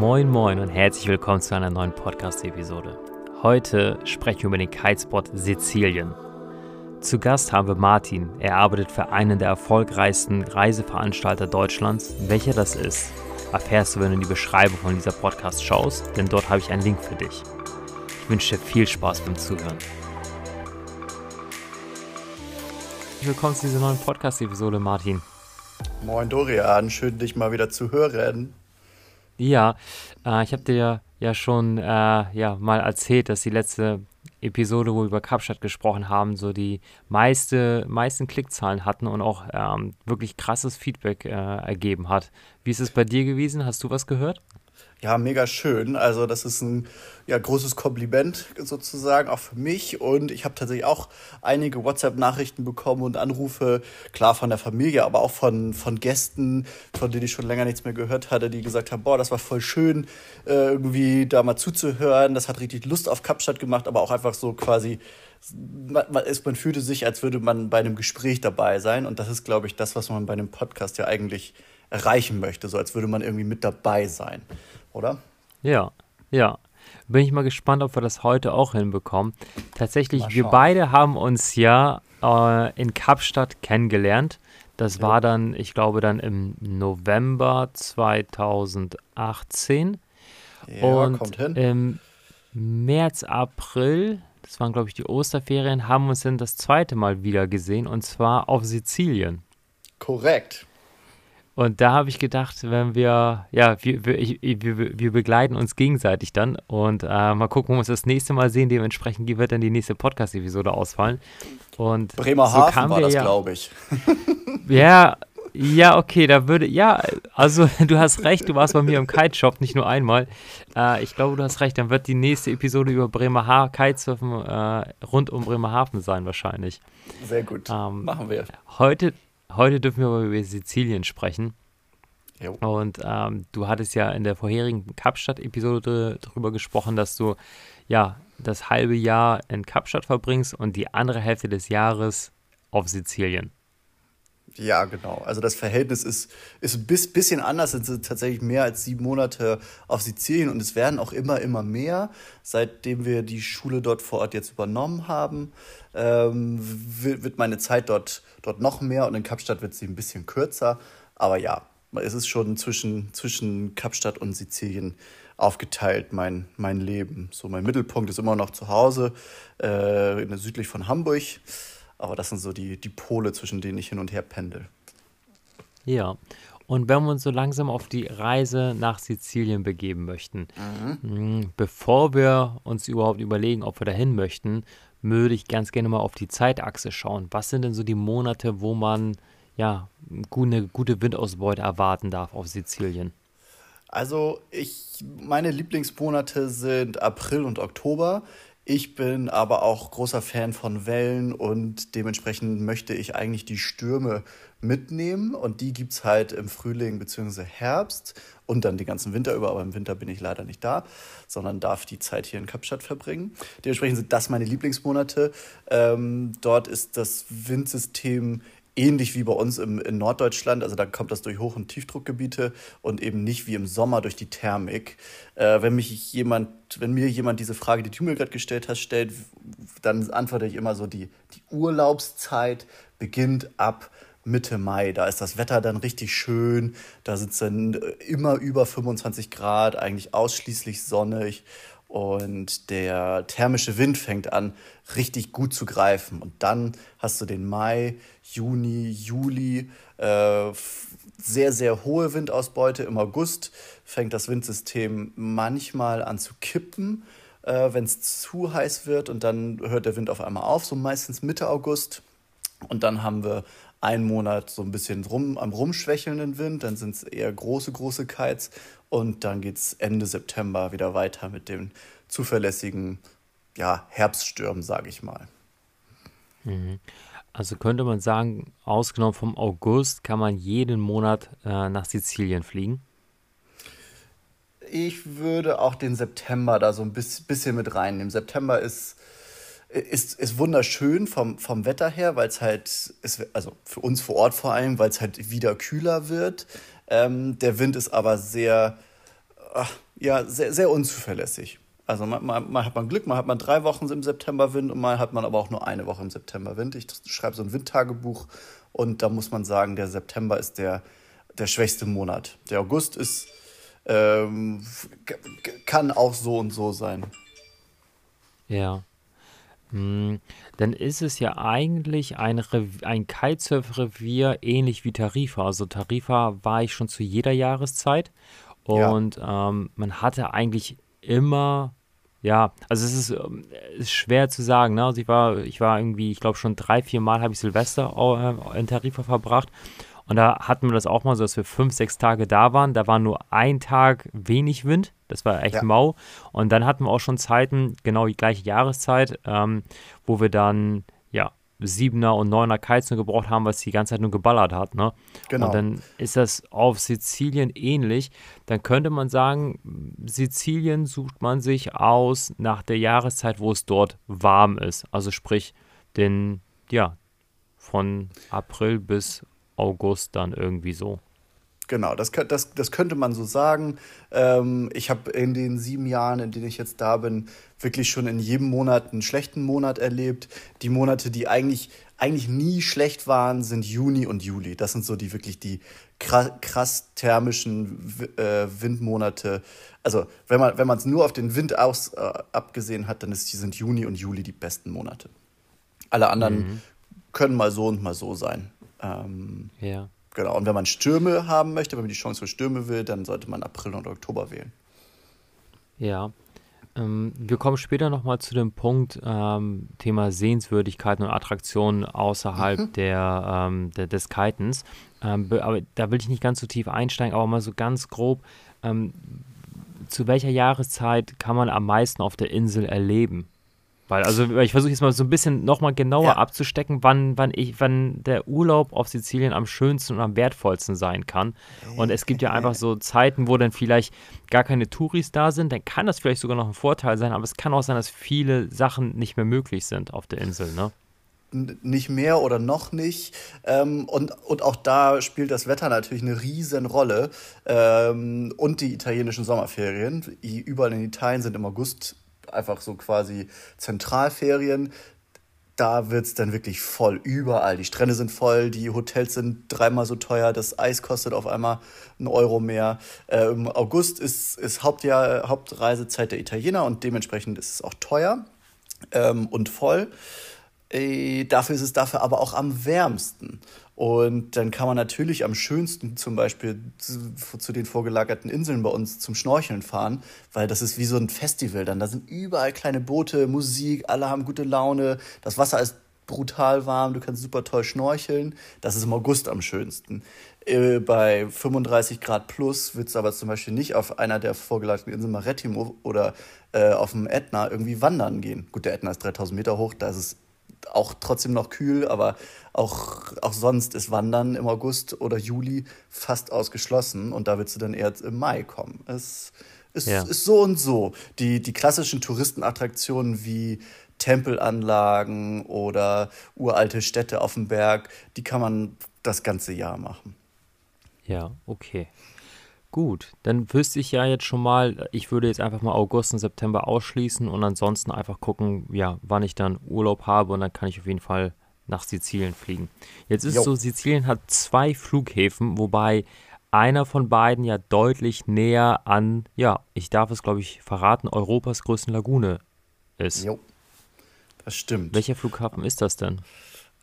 Moin Moin und herzlich willkommen zu einer neuen Podcast-Episode. Heute sprechen wir über den Kitespot Sizilien. Zu Gast haben wir Martin. Er arbeitet für einen der erfolgreichsten Reiseveranstalter Deutschlands. Welcher das ist, erfährst du, wenn du in die Beschreibung von dieser Podcast schaust, denn dort habe ich einen Link für dich. Ich wünsche dir viel Spaß beim Zuhören. Willkommen zu dieser neuen Podcast-Episode, Martin. Moin Dorian, schön dich mal wieder zu hören. Ja, äh, ich habe dir ja schon äh, ja, mal erzählt, dass die letzte Episode, wo wir über Kapstadt gesprochen haben, so die meiste, meisten Klickzahlen hatten und auch ähm, wirklich krasses Feedback äh, ergeben hat. Wie ist es bei dir gewesen? Hast du was gehört? Ja, mega schön. Also das ist ein ja, großes Kompliment sozusagen auch für mich. Und ich habe tatsächlich auch einige WhatsApp-Nachrichten bekommen und Anrufe, klar von der Familie, aber auch von, von Gästen, von denen ich schon länger nichts mehr gehört hatte, die gesagt haben, boah, das war voll schön, äh, irgendwie da mal zuzuhören. Das hat richtig Lust auf Kapstadt gemacht, aber auch einfach so quasi, man, man, man fühlte sich, als würde man bei einem Gespräch dabei sein. Und das ist, glaube ich, das, was man bei einem Podcast ja eigentlich erreichen möchte, so als würde man irgendwie mit dabei sein oder? Ja, ja. Bin ich mal gespannt, ob wir das heute auch hinbekommen. Tatsächlich, wir beide haben uns ja äh, in Kapstadt kennengelernt. Das ja. war dann, ich glaube, dann im November 2018. Ja, und kommt hin. im März, April, das waren, glaube ich, die Osterferien, haben wir uns dann das zweite Mal wieder gesehen und zwar auf Sizilien. Korrekt. Und da habe ich gedacht, wenn wir, ja, wir, wir, wir, wir begleiten uns gegenseitig dann und äh, mal gucken, wo wir uns das nächste Mal sehen. Dementsprechend wird dann die nächste Podcast-Episode ausfallen. Und Bremerhaven so war das, ja, glaube ich. ja, ja, okay, da würde, ja, also du hast recht, du warst bei mir im Kite-Shop, nicht nur einmal. Äh, ich glaube, du hast recht, dann wird die nächste Episode über Bremerhaven, Kitesurfen äh, rund um Bremerhaven sein wahrscheinlich. Sehr gut, ähm, machen wir. Heute Heute dürfen wir aber über Sizilien sprechen. Jo. Und ähm, du hattest ja in der vorherigen Kapstadt-Episode darüber gesprochen, dass du ja das halbe Jahr in Kapstadt verbringst und die andere Hälfte des Jahres auf Sizilien. Ja, genau. Also das Verhältnis ist, ist ein bisschen anders. Es sind tatsächlich mehr als sieben Monate auf Sizilien und es werden auch immer, immer mehr. Seitdem wir die Schule dort vor Ort jetzt übernommen haben, ähm, wird meine Zeit dort, dort noch mehr und in Kapstadt wird sie ein bisschen kürzer. Aber ja, es ist schon zwischen, zwischen Kapstadt und Sizilien aufgeteilt, mein, mein Leben. So, mein Mittelpunkt ist immer noch zu Hause, äh, südlich von Hamburg. Aber das sind so die, die Pole, zwischen denen ich hin und her pendel. Ja. Und wenn wir uns so langsam auf die Reise nach Sizilien begeben möchten, mhm. Hm, bevor wir uns überhaupt überlegen, ob wir dahin möchten, würde ich ganz gerne mal auf die Zeitachse schauen. Was sind denn so die Monate, wo man ja eine gute Windausbeute erwarten darf auf Sizilien? Also ich, meine Lieblingsmonate sind April und Oktober. Ich bin aber auch großer Fan von Wellen und dementsprechend möchte ich eigentlich die Stürme mitnehmen und die gibt es halt im Frühling bzw. Herbst und dann den ganzen Winter über, aber im Winter bin ich leider nicht da, sondern darf die Zeit hier in Kapstadt verbringen. Dementsprechend sind das meine Lieblingsmonate. Ähm, dort ist das Windsystem ähnlich wie bei uns im, in Norddeutschland. Also da kommt das durch Hoch- und Tiefdruckgebiete und eben nicht wie im Sommer durch die Thermik. Äh, wenn mich jemand, wenn mir jemand diese Frage, die du mir gerade gestellt hast, stellt, dann antworte ich immer so, die, die Urlaubszeit beginnt ab Mitte Mai. Da ist das Wetter dann richtig schön. Da sind es dann immer über 25 Grad, eigentlich ausschließlich sonnig und der thermische Wind fängt an, richtig gut zu greifen. Und dann hast du den Mai, Juni, Juli, äh, sehr, sehr hohe Windausbeute. Im August fängt das Windsystem manchmal an zu kippen, äh, wenn es zu heiß wird. Und dann hört der Wind auf einmal auf, so meistens Mitte August. Und dann haben wir einen Monat so ein bisschen rum, am rumschwächelnden Wind, dann sind es eher große, große Kites und dann geht es Ende September wieder weiter mit den zuverlässigen ja, Herbststürmen, sage ich mal. Mhm. Also könnte man sagen, ausgenommen vom August kann man jeden Monat äh, nach Sizilien fliegen? Ich würde auch den September da so ein bisschen mit reinnehmen. September ist ist, ist wunderschön vom, vom Wetter her, weil es halt, ist, also für uns vor Ort vor allem, weil es halt wieder kühler wird. Ähm, der Wind ist aber sehr, ja, sehr, sehr unzuverlässig. Also mal, mal, mal, hat man Glück, mal hat man drei Wochen im September Wind und mal hat man aber auch nur eine Woche im September Wind. Ich schreibe so ein Windtagebuch und da muss man sagen, der September ist der, der schwächste Monat. Der August ist, ähm, kann auch so und so sein. Ja. Hm, dann ist es ja eigentlich ein, ein Kitesurf-Revier ähnlich wie Tarifa. Also Tarifa war ich schon zu jeder Jahreszeit und ja. ähm, man hatte eigentlich immer, ja, also es ist, ähm, ist schwer zu sagen. Ne? Also ich war, ich war irgendwie, ich glaube schon drei, vier Mal habe ich Silvester äh, in Tarifa verbracht und da hatten wir das auch mal so, dass wir fünf, sechs Tage da waren. Da war nur ein Tag wenig Wind. Das war echt ja. mau. Und dann hatten wir auch schon Zeiten, genau die gleiche Jahreszeit, ähm, wo wir dann, Siebener und Neuner nur gebraucht haben, was die ganze Zeit nur geballert hat. Ne? Genau. Und dann ist das auf Sizilien ähnlich. Dann könnte man sagen, Sizilien sucht man sich aus nach der Jahreszeit, wo es dort warm ist. Also sprich, den, ja, von April bis August dann irgendwie so. Genau, das, das, das könnte man so sagen. Ähm, ich habe in den sieben Jahren, in denen ich jetzt da bin, wirklich schon in jedem Monat einen schlechten Monat erlebt. Die Monate, die eigentlich, eigentlich nie schlecht waren, sind Juni und Juli. Das sind so die wirklich die krass, krass thermischen äh, Windmonate. Also wenn man wenn es nur auf den Wind aus, äh, abgesehen hat, dann ist, sind Juni und Juli die besten Monate. Alle anderen mhm. können mal so und mal so sein. Ähm, ja. Genau, und wenn man Stürme haben möchte, wenn man die Chance für Stürme will, dann sollte man April und Oktober wählen. Ja. Ähm, wir kommen später nochmal zu dem Punkt ähm, Thema Sehenswürdigkeiten und Attraktionen außerhalb mhm. der, ähm, der, des Kitens. Ähm, aber da will ich nicht ganz so tief einsteigen, aber mal so ganz grob. Ähm, zu welcher Jahreszeit kann man am meisten auf der Insel erleben? Weil, also ich versuche jetzt mal so ein bisschen nochmal genauer ja. abzustecken, wann, wann ich, wann der Urlaub auf Sizilien am schönsten und am wertvollsten sein kann. Und es gibt ja einfach so Zeiten, wo dann vielleicht gar keine Touris da sind, dann kann das vielleicht sogar noch ein Vorteil sein, aber es kann auch sein, dass viele Sachen nicht mehr möglich sind auf der Insel, ne? nicht mehr oder noch nicht. Ähm, und, und auch da spielt das Wetter natürlich eine riesen Rolle. Ähm, und die italienischen Sommerferien. Überall in Italien sind im August einfach so quasi Zentralferien. Da wird es dann wirklich voll überall. Die Strände sind voll, die Hotels sind dreimal so teuer, das Eis kostet auf einmal einen Euro mehr. Äh, Im August ist, ist Hauptjahr, Hauptreisezeit der Italiener und dementsprechend ist es auch teuer ähm, und voll. Äh, dafür ist es dafür aber auch am wärmsten. Und dann kann man natürlich am schönsten zum Beispiel zu, zu, den vorgelagerten Inseln bei uns zum Schnorcheln fahren, weil das ist wie so ein Festival dann. Da sind überall kleine Boote, Musik, alle haben gute Laune, das Wasser ist brutal warm, du kannst super toll schnorcheln. Das ist im August am schönsten. Äh, bei 35 Grad plus wird es aber zum Beispiel nicht auf einer der vorgelagerten Inseln Marettimo oder äh, auf dem Ätna irgendwie wandern gehen. Gut, der Ätna ist 3000 Meter hoch, da ist es auch trotzdem noch kühl, aber auch, auch sonst ist Wandern im August oder Juli fast ausgeschlossen und da willst du dann eher im Mai kommen. Es ist, ja. ist so und so. Die, die klassischen Touristenattraktionen wie Tempelanlagen oder uralte Städte auf dem Berg, die kann man das ganze Jahr machen. Ja, okay. Gut, dann wüsste ich ja jetzt schon mal, ich würde jetzt einfach mal August und September ausschließen und ansonsten einfach gucken, ja, wann ich dann Urlaub habe und dann kann ich auf jeden Fall nach Sizilien fliegen. Jetzt ist jo. es so, Sizilien hat zwei Flughäfen, wobei einer von beiden ja deutlich näher an, ja, ich darf es glaube ich verraten, Europas größten Lagune ist. Jo, das stimmt. Welcher Flughafen ist das denn?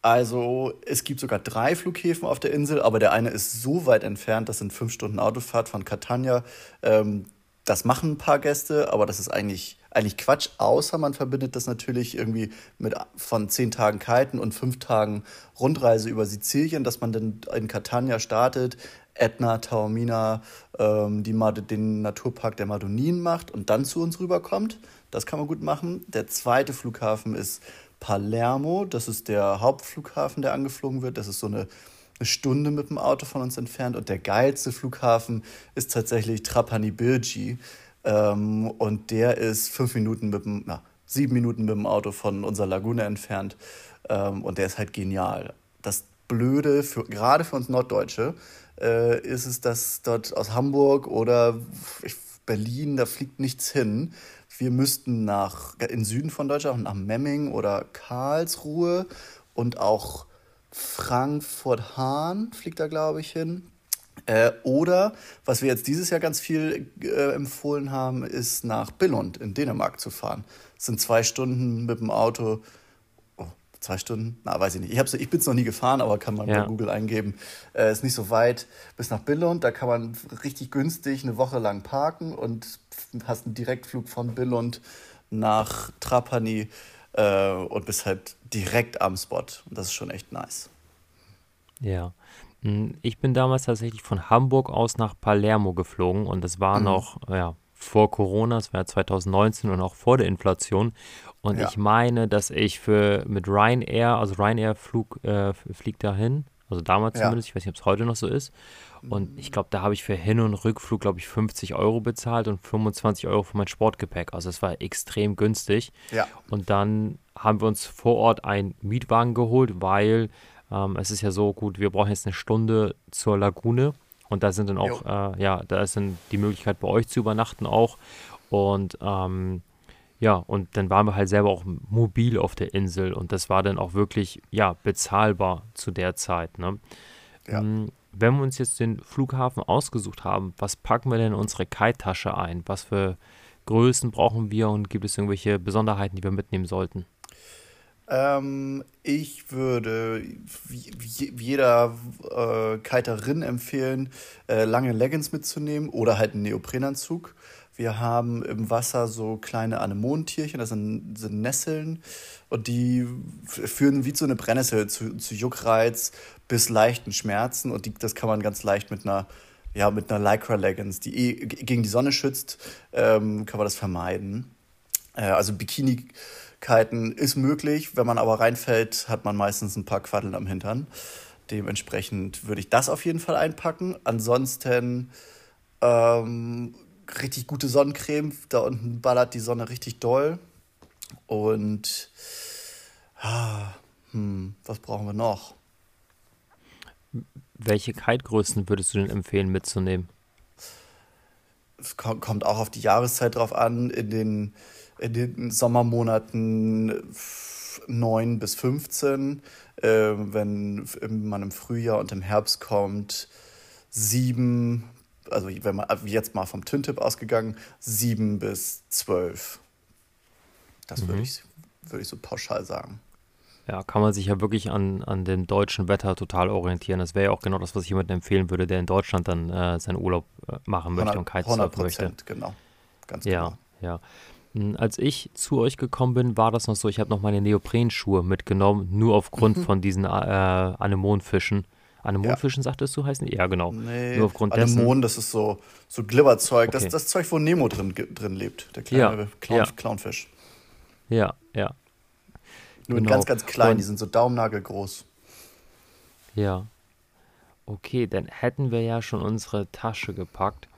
Also es gibt sogar drei Flughäfen auf der Insel, aber der eine ist so weit entfernt, das sind fünf Stunden Autofahrt von Catania. Ähm, das machen ein paar Gäste, aber das ist eigentlich, eigentlich Quatsch, außer man verbindet das natürlich irgendwie mit von zehn Tagen Kiten und fünf Tagen Rundreise über Sizilien, dass man dann in Catania startet, Etna, Taormina, ähm, die, den Naturpark der Madoninen macht und dann zu uns rüberkommt. Das kann man gut machen. Der zweite Flughafen ist Palermo. Das ist der Hauptflughafen, der angeflogen wird. Das ist so eine, Stunde mit dem Auto von uns entfernt. Und der geilste Flughafen ist tatsächlich Trapani Birgi. Ähm, und der ist fünf Minuten mit dem, na, sieben Minuten mit dem Auto von unserer Lagune entfernt. Ähm, und der ist halt genial. Das Blöde, für, gerade für uns Norddeutsche, äh, ist es, dass dort aus Hamburg oder Berlin, da fliegt nichts hin. Wir müssten nach in Süden von Deutschland, nach Memming oder Karlsruhe und auch Frankfurt-Hahn fliegt da, glaube ich, hin. Äh, oder, was wir jetzt dieses Jahr ganz viel äh, empfohlen haben, ist nach Billund in Dänemark zu fahren. Das sind zwei Stunden mit dem Auto. Zwei Stunden? Na, weiß ich nicht. Ich, ich bin es noch nie gefahren, aber kann man ja. bei Google eingeben. Äh, ist nicht so weit bis nach Billund. Da kann man richtig günstig eine Woche lang parken und hast einen Direktflug von Billund nach Trapani äh, und bist halt direkt am Spot. Und das ist schon echt nice. Ja. Hm, ich bin damals tatsächlich von Hamburg aus nach Palermo geflogen und das war mhm. noch ja, vor Corona, das war ja 2019 und auch vor der Inflation. Und ja. ich meine, dass ich für mit Ryanair, also Ryanair Flug, äh, fliegt dahin, also damals ja. zumindest, ich weiß nicht, ob es heute noch so ist. Und ich glaube, da habe ich für Hin- und Rückflug, glaube ich, 50 Euro bezahlt und 25 Euro für mein Sportgepäck. Also es war extrem günstig. Ja. Und dann haben wir uns vor Ort einen Mietwagen geholt, weil ähm, es ist ja so gut, wir brauchen jetzt eine Stunde zur Lagune und da sind dann auch, äh, ja, da ist dann die Möglichkeit bei euch zu übernachten auch und ähm, ja, und dann waren wir halt selber auch mobil auf der Insel und das war dann auch wirklich, ja, bezahlbar zu der Zeit, ne? Ja. Mm, wenn wir uns jetzt den Flughafen ausgesucht haben, was packen wir denn in unsere Kite-Tasche ein? Was für Größen brauchen wir und gibt es irgendwelche Besonderheiten, die wir mitnehmen sollten? Ähm, ich würde jeder äh, Kiterin empfehlen, äh, lange Leggings mitzunehmen oder halt einen Neoprenanzug. Wir haben im Wasser so kleine Anemonentierchen, das sind, sind Nesseln und die führen wie so eine Brennnessel zu, zu Juckreiz bis leichten Schmerzen und die, das kann man ganz leicht mit einer ja, mit einer Lycra Leggings, die eh gegen die Sonne schützt, ähm, kann man das vermeiden. Äh, also Bikini Kiten ist möglich. Wenn man aber reinfällt, hat man meistens ein paar Quaddeln am Hintern. Dementsprechend würde ich das auf jeden Fall einpacken. Ansonsten ähm, richtig gute Sonnencreme. Da unten ballert die Sonne richtig doll. Und ah, hm, was brauchen wir noch? Welche Kite-Größen würdest du denn empfehlen mitzunehmen? Es kommt auch auf die Jahreszeit drauf an. In den in den Sommermonaten 9 bis 15, äh, wenn man im Frühjahr und im Herbst kommt, 7, also wenn man jetzt mal vom Twin-Tip ausgegangen, 7 bis 12. Das mhm. würde ich, würd ich so pauschal sagen. Ja, kann man sich ja wirklich an, an dem deutschen Wetter total orientieren. Das wäre ja auch genau das, was ich jemandem empfehlen würde, der in Deutschland dann äh, seinen Urlaub äh, machen möchte 100, und Kitesurfen möchte. genau. Ganz ja, genau. Ja, als ich zu euch gekommen bin, war das noch so, ich habe noch meine Neoprenschuhe mitgenommen, nur aufgrund mhm. von diesen äh, Anemonfischen. Anemonfischen, ja. sagtest du, heißen die? Ja, genau. Nee, nur aufgrund Anemon, dessen. das ist so, so Glibberzeug. Okay. Das ist das Zeug, wo Nemo drin, drin lebt, der kleine ja, Clown, ja. Clownfisch. Ja, ja. Nur genau. ganz, ganz klein, Und, die sind so daumennagelgroß. Ja. Okay, dann hätten wir ja schon unsere Tasche gepackt.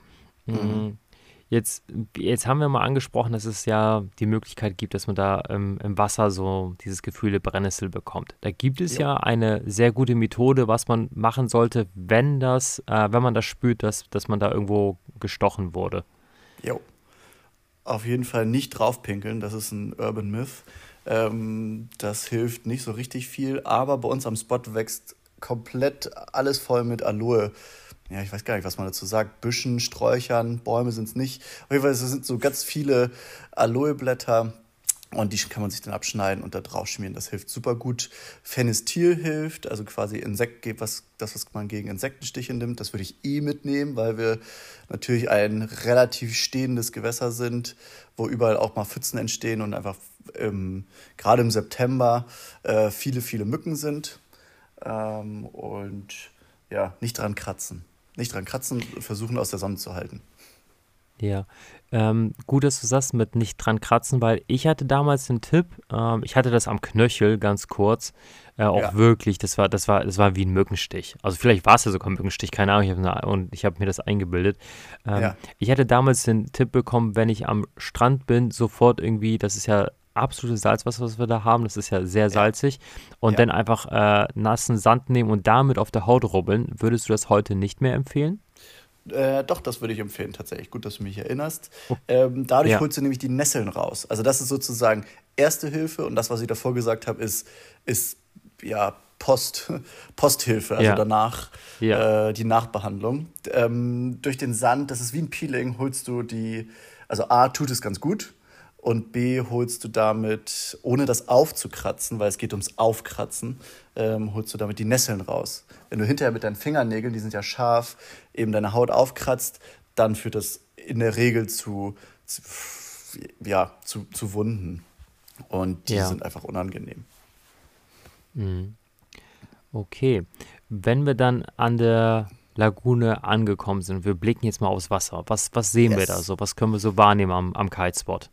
Mhm. Jetzt, jetzt haben wir mal angesprochen, dass es ja die Möglichkeit gibt, dass man da ähm, im Wasser so dieses Gefühl der Brennnessel bekommt. Da gibt es ja. ja eine sehr gute Methode, was man machen sollte, wenn das, äh, wenn man das spürt, dass, dass man da irgendwo gestochen wurde. Jo. Auf jeden Fall nicht draufpinkeln, das ist ein Urban Myth. Ähm, das hilft nicht so richtig viel, aber bei uns am Spot wächst komplett alles voll mit Aloe ja, ich weiß gar nicht, was man dazu sagt, Büschen, Sträuchern, Bäume sind es nicht. Auf jeden Fall sind so ganz viele Aloeblätter und die kann man sich dann abschneiden und da drauf schmieren. Das hilft super gut. Phenestil hilft, also quasi Insekt, was, das, was man gegen Insektenstiche nimmt, das würde ich eh mitnehmen, weil wir natürlich ein relativ stehendes Gewässer sind, wo überall auch mal Pfützen entstehen und einfach ähm, gerade im September äh, viele, viele Mücken sind. Ähm, und ja, nicht dran kratzen. Nicht dran kratzen, versuchen aus der Sonne zu halten. Ja, ähm, gut, dass du sagst mit nicht dran kratzen, weil ich hatte damals den Tipp, ähm, ich hatte das am Knöchel ganz kurz, äh, auch ja. wirklich, das war, das war, das war wie ein Mückenstich. Also vielleicht war es ja sogar ein Mückenstich, keine Ahnung, ich hab, und ich habe mir das eingebildet. Ähm, ja. Ich hatte damals den Tipp bekommen, wenn ich am Strand bin, sofort irgendwie, das ist ja absolutes Salzwasser, was wir da haben. Das ist ja sehr salzig. Und ja. dann einfach äh, nassen Sand nehmen und damit auf der Haut rubbeln. Würdest du das heute nicht mehr empfehlen? Äh, doch, das würde ich empfehlen, tatsächlich. Gut, dass du mich erinnerst. Oh. Ähm, dadurch ja. holst du nämlich die Nesseln raus. Also, das ist sozusagen erste Hilfe und das, was ich davor gesagt habe, ist, ist ja Post, Posthilfe, also ja. danach ja. Äh, die Nachbehandlung. Ähm, durch den Sand, das ist wie ein Peeling, holst du die, also A, tut es ganz gut und B, holst du damit, ohne das aufzukratzen, weil es geht ums Aufkratzen, ähm, holst du damit die Nesseln raus. Wenn du hinterher mit deinen Fingernägeln, die sind ja scharf, eben deine Haut aufkratzt, dann führt das in der Regel zu, zu ja, zu, zu Wunden. Und die ja. sind einfach unangenehm. Mhm. Okay. Wenn wir dann an der Lagune angekommen sind, wir blicken jetzt mal aufs Wasser. Was, was sehen yes. wir da so? Was können wir so wahrnehmen am, am Kitespot?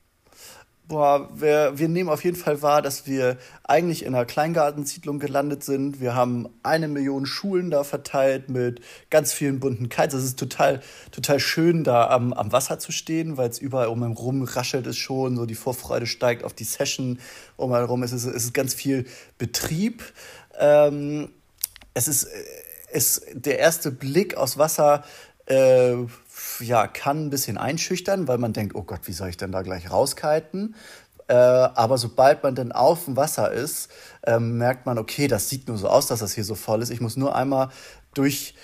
Boah, wir, wir nehmen auf jeden Fall wahr, dass wir eigentlich in einer Kleingartensiedlung gelandet sind. Wir haben eine Million Schulen da verteilt mit ganz vielen bunten Kites. Es ist total, total schön, da am, am Wasser zu stehen, weil es überall um einen rum raschelt es schon. So die Vorfreude steigt auf die Session um einen rum. Es ist, es ist ganz viel Betrieb. Ähm, es ist, ist der erste Blick aus Wasser äh, ja, kann ein bisschen einschüchtern, weil man denkt, oh Gott, wie soll ich denn da gleich rauskiten? Äh, aber sobald man dann auf dem Wasser ist, äh, merkt man, okay, das sieht nur so aus, dass das hier so voll ist. Ich muss nur einmal durch,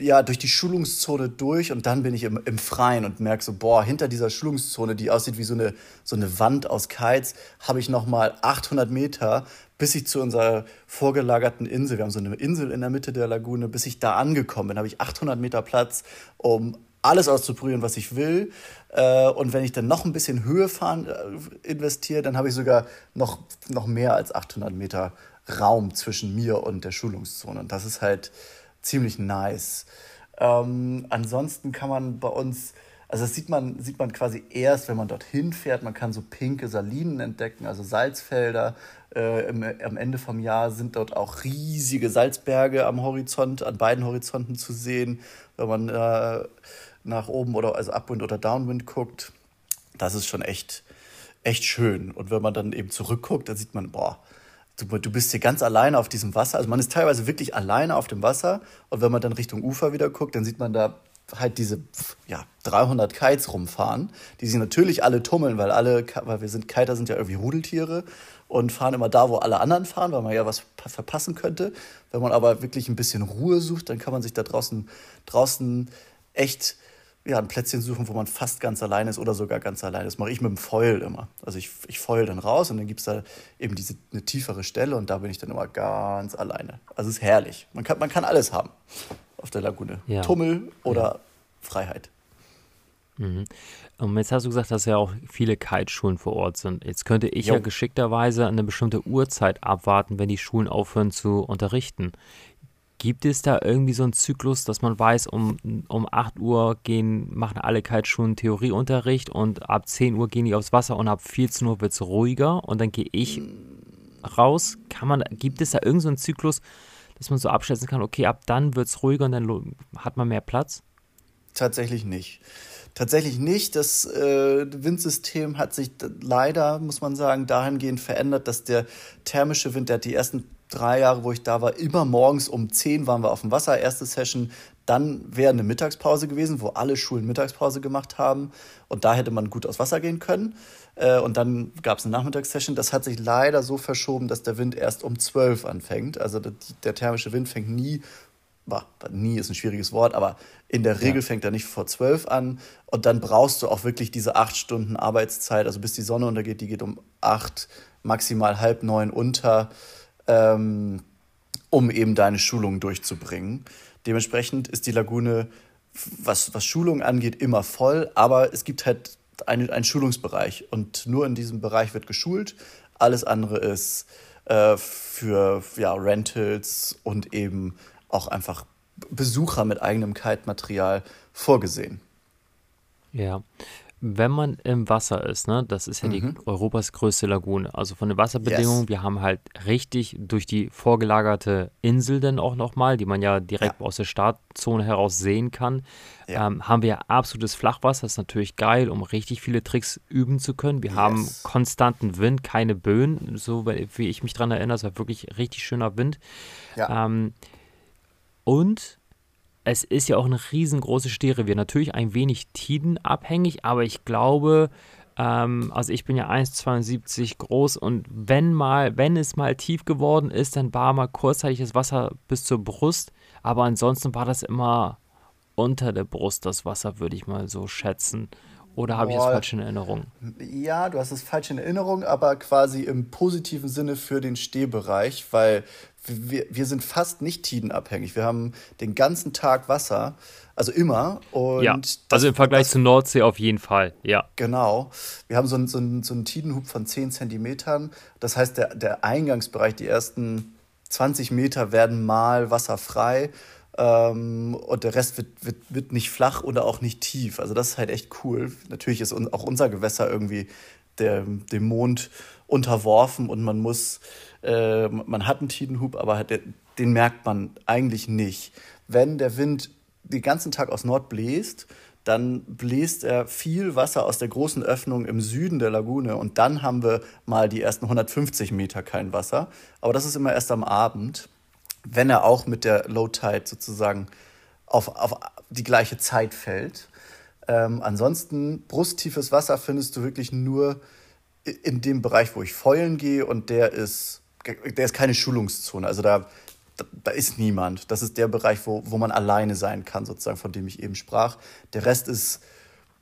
ja, durch die Schulungszone durch und dann bin ich im, im Freien und merke so, boah, hinter dieser Schulungszone, die aussieht wie so eine, so eine Wand aus Kites, habe ich nochmal 800 Meter, bis ich zu unserer vorgelagerten Insel, wir haben so eine Insel in der Mitte der Lagune, bis ich da angekommen bin, habe ich 800 Meter Platz, um alles auszuprobieren, was ich will. Äh, und wenn ich dann noch ein bisschen Höhe fahren äh, investiere, dann habe ich sogar noch, noch mehr als 800 Meter Raum zwischen mir und der Schulungszone. Und das ist halt ziemlich nice. Ähm, ansonsten kann man bei uns, also das sieht man, sieht man quasi erst, wenn man dorthin fährt. Man kann so pinke Salinen entdecken, also Salzfelder. Äh, im, am Ende vom Jahr sind dort auch riesige Salzberge am Horizont, an beiden Horizonten zu sehen. Wenn man äh, nach oben oder also Upwind oder Downwind guckt, das ist schon echt, echt schön. Und wenn man dann eben zurückguckt, dann sieht man, boah, du, du bist hier ganz alleine auf diesem Wasser. Also man ist teilweise wirklich alleine auf dem Wasser. Und wenn man dann Richtung Ufer wieder guckt, dann sieht man da halt diese ja, 300 Kites rumfahren, die sich natürlich alle tummeln, weil alle, weil wir sind, Kiter sind ja irgendwie Rudeltiere und fahren immer da, wo alle anderen fahren, weil man ja was verpassen könnte. Wenn man aber wirklich ein bisschen Ruhe sucht, dann kann man sich da draußen, draußen echt ja, ein Plätzchen suchen, wo man fast ganz allein ist oder sogar ganz allein. Das mache ich mit dem Foil immer. Also ich, ich foil dann raus und dann gibt es da eben diese eine tiefere Stelle und da bin ich dann immer ganz alleine. Also es ist herrlich. Man kann, man kann alles haben auf der Lagune. Ja. Tummel oder ja. Freiheit. Mhm. Und jetzt hast du gesagt, dass ja auch viele Kiteschulen vor Ort sind. Jetzt könnte ich jo. ja geschickterweise eine bestimmte Uhrzeit abwarten, wenn die Schulen aufhören zu unterrichten. Gibt es da irgendwie so einen Zyklus, dass man weiß, um, um 8 Uhr gehen, machen alle Kiteschulen Theorieunterricht und ab 10 Uhr gehen die aufs Wasser und ab 14 Uhr wird es ruhiger und dann gehe ich raus? Kann man, gibt es da irgendeinen so einen Zyklus, dass man so abschätzen kann, okay, ab dann wird es ruhiger und dann hat man mehr Platz? Tatsächlich nicht. Tatsächlich nicht. Das äh, Windsystem hat sich leider, muss man sagen, dahingehend verändert, dass der thermische Wind, der hat die ersten drei Jahre, wo ich da war, immer morgens um 10 waren wir auf dem Wasser, erste Session. Dann wäre eine Mittagspause gewesen, wo alle Schulen Mittagspause gemacht haben. Und da hätte man gut aufs Wasser gehen können. Äh, und dann gab es eine Nachmittagssession. Das hat sich leider so verschoben, dass der Wind erst um 12 anfängt. Also der thermische Wind fängt nie, bah, nie ist ein schwieriges Wort, aber in der Regel ja. fängt er nicht vor 12 an. Und dann brauchst du auch wirklich diese acht Stunden Arbeitszeit. Also bis die Sonne untergeht, die geht um acht, maximal halb neun unter ähm, um eben deine Schulung durchzubringen. Dementsprechend ist die Lagune, was, was Schulung angeht, immer voll, aber es gibt halt einen, einen Schulungsbereich und nur in diesem Bereich wird geschult. Alles andere ist äh, für ja, Rentals und eben auch einfach Besucher mit eigenem Kite-Material vorgesehen. Ja, wenn man im Wasser ist, ne, das ist ja die mhm. Europas größte Lagune. Also von den Wasserbedingungen, yes. wir haben halt richtig durch die vorgelagerte Insel dann auch nochmal, die man ja direkt ja. aus der Startzone heraus sehen kann, ja. ähm, haben wir absolutes Flachwasser. Das ist natürlich geil, um richtig viele Tricks üben zu können. Wir yes. haben konstanten Wind, keine Böen, so wie ich mich daran erinnere. Es war wirklich richtig schöner Wind. Ja. Ähm, und es ist ja auch ein riesengroßes Stehrevier. Natürlich ein wenig tidenabhängig, aber ich glaube, ähm, also ich bin ja 1,72 groß und wenn mal, wenn es mal tief geworden ist, dann war mal kurzzeitig das Wasser bis zur Brust, aber ansonsten war das immer unter der Brust das Wasser, würde ich mal so schätzen. Oder habe ich es falsch in Erinnerung? Ja, du hast es falsch in Erinnerung, aber quasi im positiven Sinne für den Stehbereich, weil wir, wir sind fast nicht tidenabhängig. Wir haben den ganzen Tag Wasser, also immer. Und ja, also im Vergleich das, zur Nordsee auf jeden Fall, ja. Genau. Wir haben so, einen, so, einen, so einen Tidenhub von 10 Zentimetern. Das heißt, der, der Eingangsbereich, die ersten 20 Meter werden mal wasserfrei. Ähm, und der Rest wird, wird, wird nicht flach oder auch nicht tief. Also das ist halt echt cool. Natürlich ist auch unser Gewässer irgendwie der, dem Mond unterworfen und man muss, äh, man hat einen Tidenhub, aber den, den merkt man eigentlich nicht. Wenn der Wind den ganzen Tag aus Nord bläst, dann bläst er viel Wasser aus der großen Öffnung im Süden der Lagune und dann haben wir mal die ersten 150 Meter kein Wasser. Aber das ist immer erst am Abend wenn er auch mit der Low Tide sozusagen auf, auf die gleiche Zeit fällt. Ähm, ansonsten, brusttiefes Wasser findest du wirklich nur in dem Bereich, wo ich feulen gehe und der ist, der ist keine Schulungszone. Also da, da ist niemand. Das ist der Bereich, wo, wo man alleine sein kann, sozusagen, von dem ich eben sprach. Der Rest ist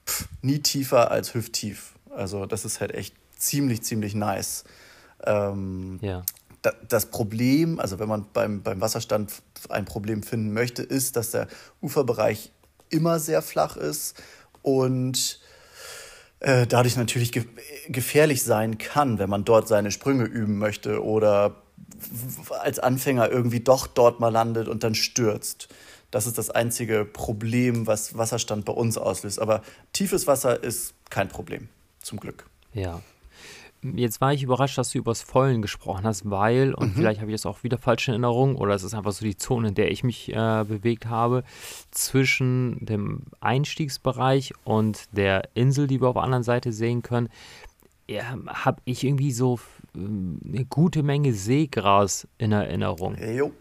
pff, nie tiefer als hüfttief. Also das ist halt echt ziemlich, ziemlich nice. Ähm, ja das Problem, also wenn man beim, beim Wasserstand ein Problem finden möchte, ist, dass der Uferbereich immer sehr flach ist und äh, dadurch natürlich ge gefährlich sein kann, wenn man dort seine Sprünge üben möchte oder als Anfänger irgendwie doch dort mal landet und dann stürzt. Das ist das einzige Problem, was Wasserstand bei uns auslöst. Aber tiefes Wasser ist kein Problem, zum Glück. Ja, Jetzt war ich überrascht, dass du übers Vollen gesprochen hast, weil, und mhm. vielleicht habe ich das auch wieder falsch in Erinnerung, oder es ist einfach so die Zone, in der ich mich äh, bewegt habe, zwischen dem Einstiegsbereich und der Insel, die wir auf der anderen Seite sehen können, ja, habe ich irgendwie so äh, eine gute Menge Seegras in Erinnerung. Jo,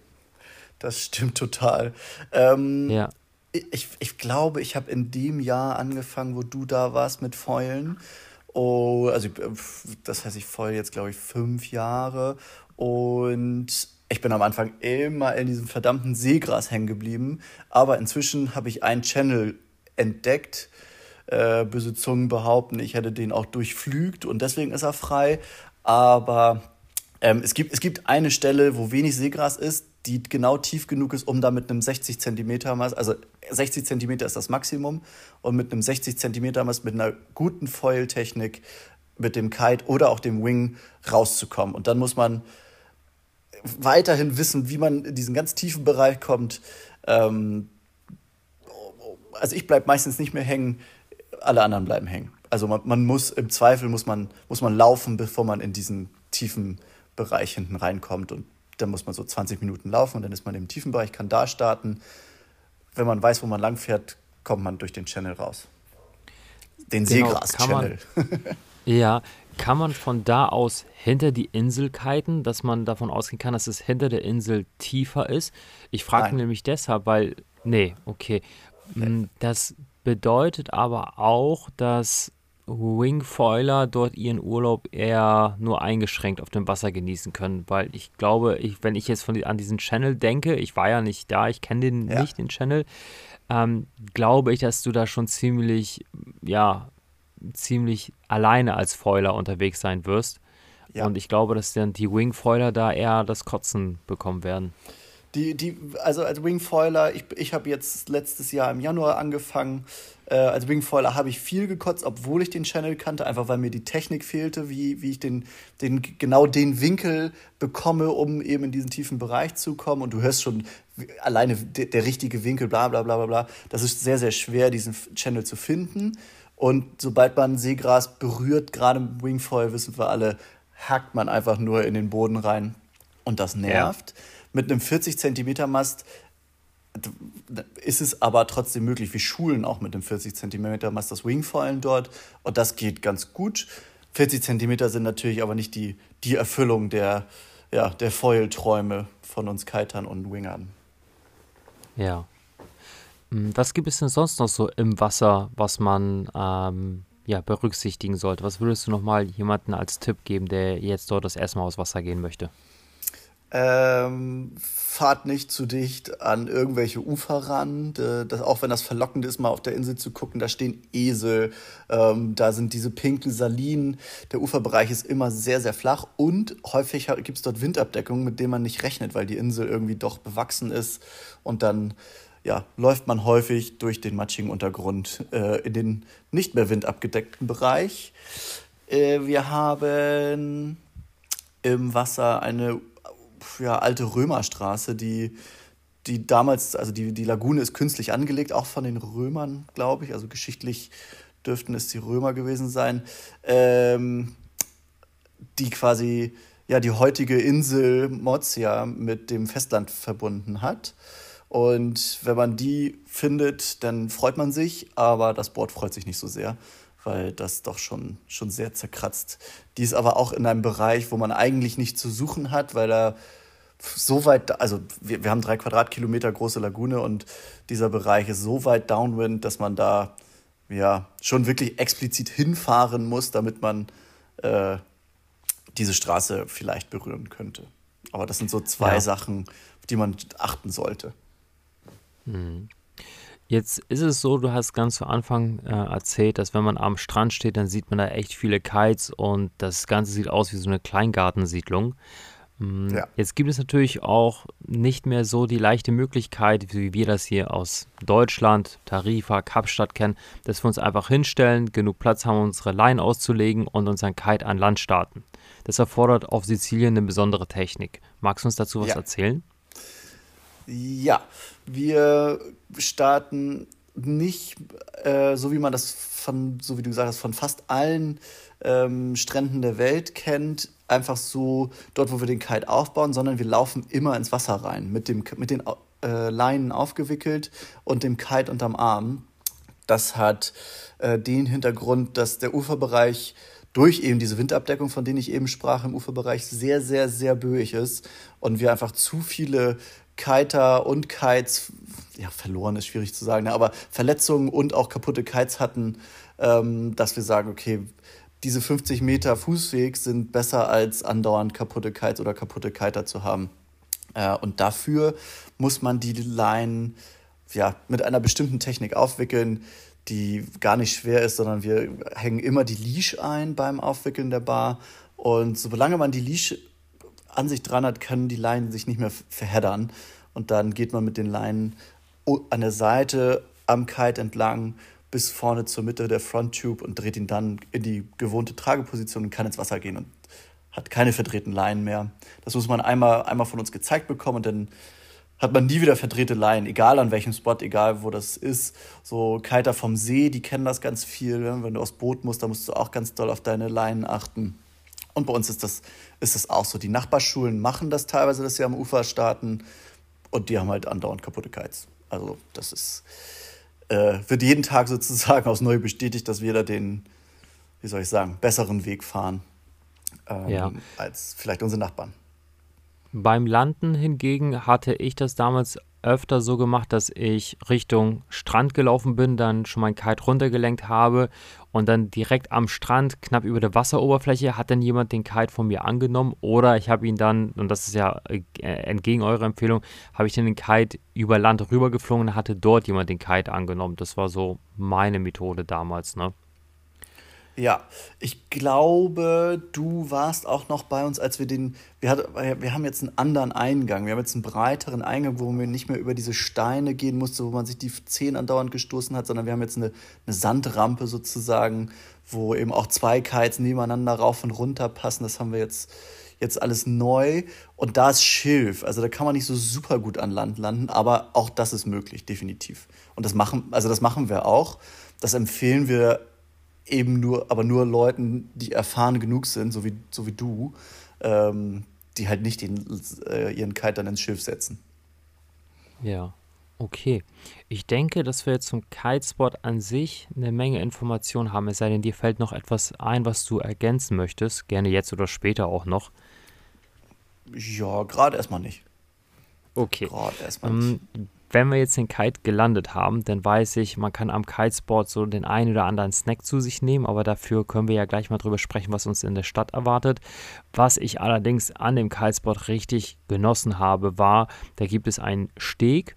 das stimmt total. Ähm, ja. Ich, ich glaube, ich habe in dem Jahr angefangen, wo du da warst mit Fäulen. Oh, also das heißt, ich feuere jetzt, glaube ich, fünf Jahre und ich bin am Anfang immer in diesem verdammten Seegras hängen geblieben. Aber inzwischen habe ich einen Channel entdeckt. Äh, böse Zungen behaupten, ich hätte den auch durchflügt und deswegen ist er frei. Aber ähm, es, gibt, es gibt eine Stelle, wo wenig Seegras ist, die genau tief genug ist, um da mit einem 60 Zentimeter Mast, also 60 Zentimeter ist das Maximum, und mit einem 60 Zentimeter Mast mit einer guten Foil-Technik, mit dem Kite oder auch dem Wing rauszukommen. Und dann muss man weiterhin wissen, wie man in diesen ganz tiefen Bereich kommt. Ähm, also ich bleibe meistens nicht mehr hängen, alle anderen bleiben hängen. Also man, man, muss im Zweifel muss man, muss man laufen, bevor man in diesen tiefen Bereich hinten reinkommt. Und dann muss man so 20 Minuten laufen und dann ist man im tiefen Bereich, kann da starten. Wenn man weiß, wo man lang fährt, kommt man durch den Channel raus. Den genau, Seegras-Channel. ja, kann man von da aus hinter die Insel kiten, dass man davon ausgehen kann, dass es hinter der Insel tiefer ist? Ich frage nämlich deshalb, weil, nee, okay. Nee. Mm, das bedeutet aber auch, dass Wingfoiler dort ihren Urlaub eher nur eingeschränkt auf dem Wasser genießen können, weil ich glaube, ich, wenn ich jetzt von, an diesen Channel denke, ich war ja nicht da, ich kenne den ja. nicht, den Channel, ähm, glaube ich, dass du da schon ziemlich, ja, ziemlich alleine als Foiler unterwegs sein wirst. Ja. Und ich glaube, dass dann die Wingfoiler da eher das Kotzen bekommen werden. Die, die, also als Wingfoiler, ich, ich habe jetzt letztes Jahr im Januar angefangen. Äh, als Wingfoiler habe ich viel gekotzt, obwohl ich den Channel kannte, einfach weil mir die Technik fehlte, wie, wie ich den, den, genau den Winkel bekomme, um eben in diesen tiefen Bereich zu kommen. Und du hörst schon alleine der, der richtige Winkel, bla bla bla bla bla. Das ist sehr, sehr schwer, diesen Channel zu finden. Und sobald man Seegras berührt, gerade im Wingfoil, wissen wir alle, hackt man einfach nur in den Boden rein. Und das nervt. Ja. Mit einem 40 Zentimeter Mast ist es aber trotzdem möglich. Wir schulen auch mit einem 40 Zentimeter Mast das Wingfoilen dort und das geht ganz gut. 40 Zentimeter sind natürlich aber nicht die, die Erfüllung der, ja, der Foil-Träume von uns Kitern und Wingern. Ja. Hm, was gibt es denn sonst noch so im Wasser, was man ähm, ja, berücksichtigen sollte? Was würdest du nochmal jemanden als Tipp geben, der jetzt dort das erste Mal aus Wasser gehen möchte? Ähm, fahrt nicht zu dicht an irgendwelche Ufer ran. Das, auch wenn das verlockend ist, mal auf der Insel zu gucken, da stehen Esel, ähm, da sind diese pinken Salinen. Der Uferbereich ist immer sehr, sehr flach und häufig gibt es dort Windabdeckungen, mit denen man nicht rechnet, weil die Insel irgendwie doch bewachsen ist und dann ja, läuft man häufig durch den matschigen Untergrund äh, in den nicht mehr windabgedeckten Bereich. Äh, wir haben im Wasser eine ja, alte Römerstraße, die, die damals, also die, die Lagune ist künstlich angelegt, auch von den Römern, glaube ich. Also geschichtlich dürften es die Römer gewesen sein, ähm, die quasi ja, die heutige Insel Mozia mit dem Festland verbunden hat. Und wenn man die findet, dann freut man sich, aber das Board freut sich nicht so sehr weil das doch schon, schon sehr zerkratzt. Die ist aber auch in einem Bereich, wo man eigentlich nicht zu suchen hat, weil er so weit, also wir, wir haben drei Quadratkilometer große Lagune und dieser Bereich ist so weit downwind, dass man da ja schon wirklich explizit hinfahren muss, damit man äh, diese Straße vielleicht berühren könnte. Aber das sind so zwei ja. Sachen, auf die man achten sollte. Mhm. Jetzt ist es so, du hast ganz zu Anfang äh, erzählt, dass wenn man am Strand steht, dann sieht man da echt viele Kites und das Ganze sieht aus wie so eine Kleingartensiedlung. Ähm, ja. Jetzt gibt es natürlich auch nicht mehr so die leichte Möglichkeit, wie wir das hier aus Deutschland, Tarifa, Kapstadt kennen, dass wir uns einfach hinstellen, genug Platz haben, unsere Line auszulegen und unseren Kite an Land starten. Das erfordert auf Sizilien eine besondere Technik. Magst du uns dazu was ja. erzählen? Ja, wir starten nicht, äh, so wie man das von, so wie du gesagt hast, von fast allen ähm, Stränden der Welt kennt, einfach so dort, wo wir den Kite aufbauen, sondern wir laufen immer ins Wasser rein, mit, dem, mit den äh, Leinen aufgewickelt und dem Kite unterm Arm. Das hat äh, den Hintergrund, dass der Uferbereich durch eben diese Windabdeckung, von denen ich eben sprach, im Uferbereich sehr, sehr, sehr böig ist und wir einfach zu viele Kiter und Kites, ja, verloren ist schwierig zu sagen, ne, aber Verletzungen und auch kaputte Kites hatten, ähm, dass wir sagen, okay, diese 50 Meter Fußweg sind besser als andauernd kaputte Kites oder kaputte Kiter zu haben. Äh, und dafür muss man die Line ja, mit einer bestimmten Technik aufwickeln, die gar nicht schwer ist, sondern wir hängen immer die Leash ein beim Aufwickeln der Bar. Und solange man die Leash an sich dran hat, können die Leinen sich nicht mehr verheddern. Und dann geht man mit den Leinen an der Seite am Kite entlang bis vorne zur Mitte der Fronttube und dreht ihn dann in die gewohnte Trageposition und kann ins Wasser gehen und hat keine verdrehten Leinen mehr. Das muss man einmal, einmal von uns gezeigt bekommen und dann hat man nie wieder verdrehte Leinen, egal an welchem Spot, egal wo das ist. So Kiter vom See, die kennen das ganz viel. Wenn du aufs Boot musst, da musst du auch ganz doll auf deine Leinen achten. Und bei uns ist das, ist das auch so. Die Nachbarschulen machen das teilweise, dass sie am Ufer starten. Und die haben halt andauernd kaputte Kites. Also das ist, äh, wird jeden Tag sozusagen aufs Neue bestätigt, dass wir da den, wie soll ich sagen, besseren Weg fahren ähm, ja. als vielleicht unsere Nachbarn. Beim Landen hingegen hatte ich das damals öfter so gemacht, dass ich Richtung Strand gelaufen bin, dann schon mein Kite runtergelenkt habe und dann direkt am Strand, knapp über der Wasseroberfläche, hat dann jemand den Kite von mir angenommen oder ich habe ihn dann, und das ist ja äh, entgegen eurer Empfehlung, habe ich dann den Kite über Land rübergeflogen und hatte dort jemand den Kite angenommen. Das war so meine Methode damals, ne? Ja, ich glaube, du warst auch noch bei uns, als wir den. Wir, hat, wir haben jetzt einen anderen Eingang. Wir haben jetzt einen breiteren Eingang, wo man nicht mehr über diese Steine gehen musste, wo man sich die Zehen andauernd gestoßen hat, sondern wir haben jetzt eine, eine Sandrampe sozusagen, wo eben auch zwei Kites nebeneinander rauf und runter passen. Das haben wir jetzt, jetzt alles neu. Und da ist Schilf. Also da kann man nicht so super gut an Land landen, aber auch das ist möglich, definitiv. Und das machen, also das machen wir auch. Das empfehlen wir eben nur, aber nur Leuten, die erfahren genug sind, so wie, so wie du, ähm, die halt nicht den, äh, ihren Kite dann ins Schiff setzen. Ja, okay. Ich denke, dass wir jetzt zum Kitespot an sich eine Menge Informationen haben, es sei denn, dir fällt noch etwas ein, was du ergänzen möchtest, gerne jetzt oder später auch noch. Ja, gerade erstmal nicht. Okay. Gerade erstmal nicht. Ähm, wenn wir jetzt den Kite gelandet haben, dann weiß ich, man kann am Kitesport so den einen oder anderen Snack zu sich nehmen, aber dafür können wir ja gleich mal drüber sprechen, was uns in der Stadt erwartet. Was ich allerdings an dem Kitesport richtig genossen habe, war, da gibt es einen Steg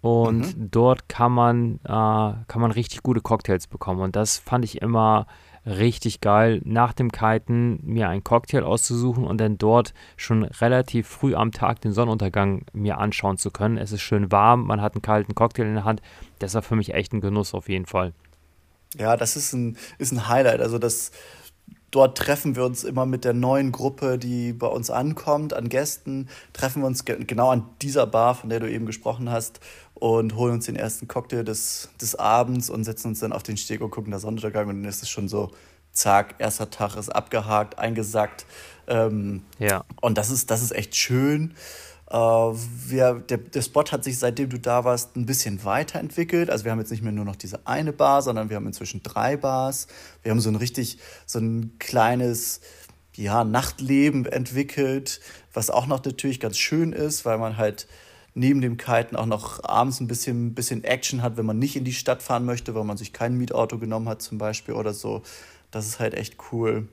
und mhm. dort kann man, äh, kann man richtig gute Cocktails bekommen und das fand ich immer richtig geil, nach dem Kiten mir einen Cocktail auszusuchen und dann dort schon relativ früh am Tag den Sonnenuntergang mir anschauen zu können. Es ist schön warm, man hat einen kalten Cocktail in der Hand. Das war für mich echt ein Genuss auf jeden Fall. Ja, das ist ein, ist ein Highlight. Also das, dort treffen wir uns immer mit der neuen Gruppe, die bei uns ankommt, an Gästen, treffen wir uns ge genau an dieser Bar, von der du eben gesprochen hast, und holen uns den ersten Cocktail des, des Abends und setzen uns dann auf den Steg und gucken der Sonnenuntergang und dann ist es schon so, zack, erster Tag ist abgehakt, eingesackt. Ähm, ja. Und das ist, das ist echt schön. Äh, wir, der, der Spot hat sich, seitdem du da warst, ein bisschen weiterentwickelt. Also wir haben jetzt nicht mehr nur noch diese eine Bar, sondern wir haben inzwischen drei Bars. Wir haben so ein richtig, so ein kleines, ja, Nachtleben entwickelt, was auch noch natürlich ganz schön ist, weil man halt neben dem Kiten auch noch abends ein bisschen, bisschen Action hat, wenn man nicht in die Stadt fahren möchte, weil man sich kein Mietauto genommen hat zum Beispiel oder so. Das ist halt echt cool.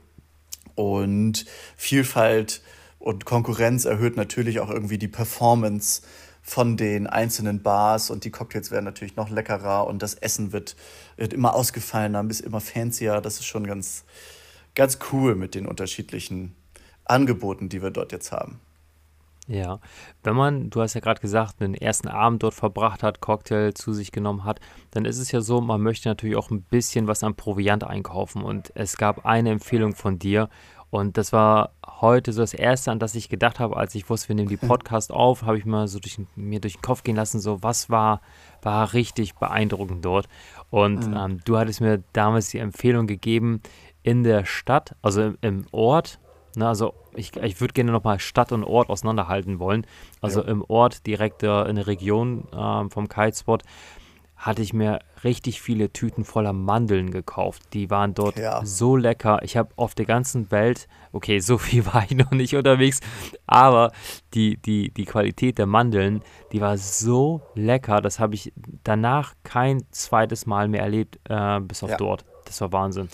Und Vielfalt und Konkurrenz erhöht natürlich auch irgendwie die Performance von den einzelnen Bars und die Cocktails werden natürlich noch leckerer und das Essen wird, wird immer ausgefallener, bis immer fancier. Das ist schon ganz, ganz cool mit den unterschiedlichen Angeboten, die wir dort jetzt haben. Ja, wenn man, du hast ja gerade gesagt, den ersten Abend dort verbracht hat, Cocktail zu sich genommen hat, dann ist es ja so, man möchte natürlich auch ein bisschen was an Proviant einkaufen. Und es gab eine Empfehlung von dir. Und das war heute so das Erste, an das ich gedacht habe, als ich wusste, wir nehmen die Podcast auf, habe ich mal so durch, mir durch den Kopf gehen lassen, so was war, war richtig beeindruckend dort. Und mhm. ähm, du hattest mir damals die Empfehlung gegeben, in der Stadt, also im, im Ort, Ne, also ich, ich würde gerne nochmal Stadt und Ort auseinanderhalten wollen. Also ja. im Ort direkt äh, in der Region äh, vom Kitespot hatte ich mir richtig viele Tüten voller Mandeln gekauft. Die waren dort ja. so lecker. Ich habe auf der ganzen Welt, okay, so viel war ich noch nicht unterwegs, aber die, die, die Qualität der Mandeln, die war so lecker. Das habe ich danach kein zweites Mal mehr erlebt, äh, bis auf ja. dort. Das war Wahnsinn.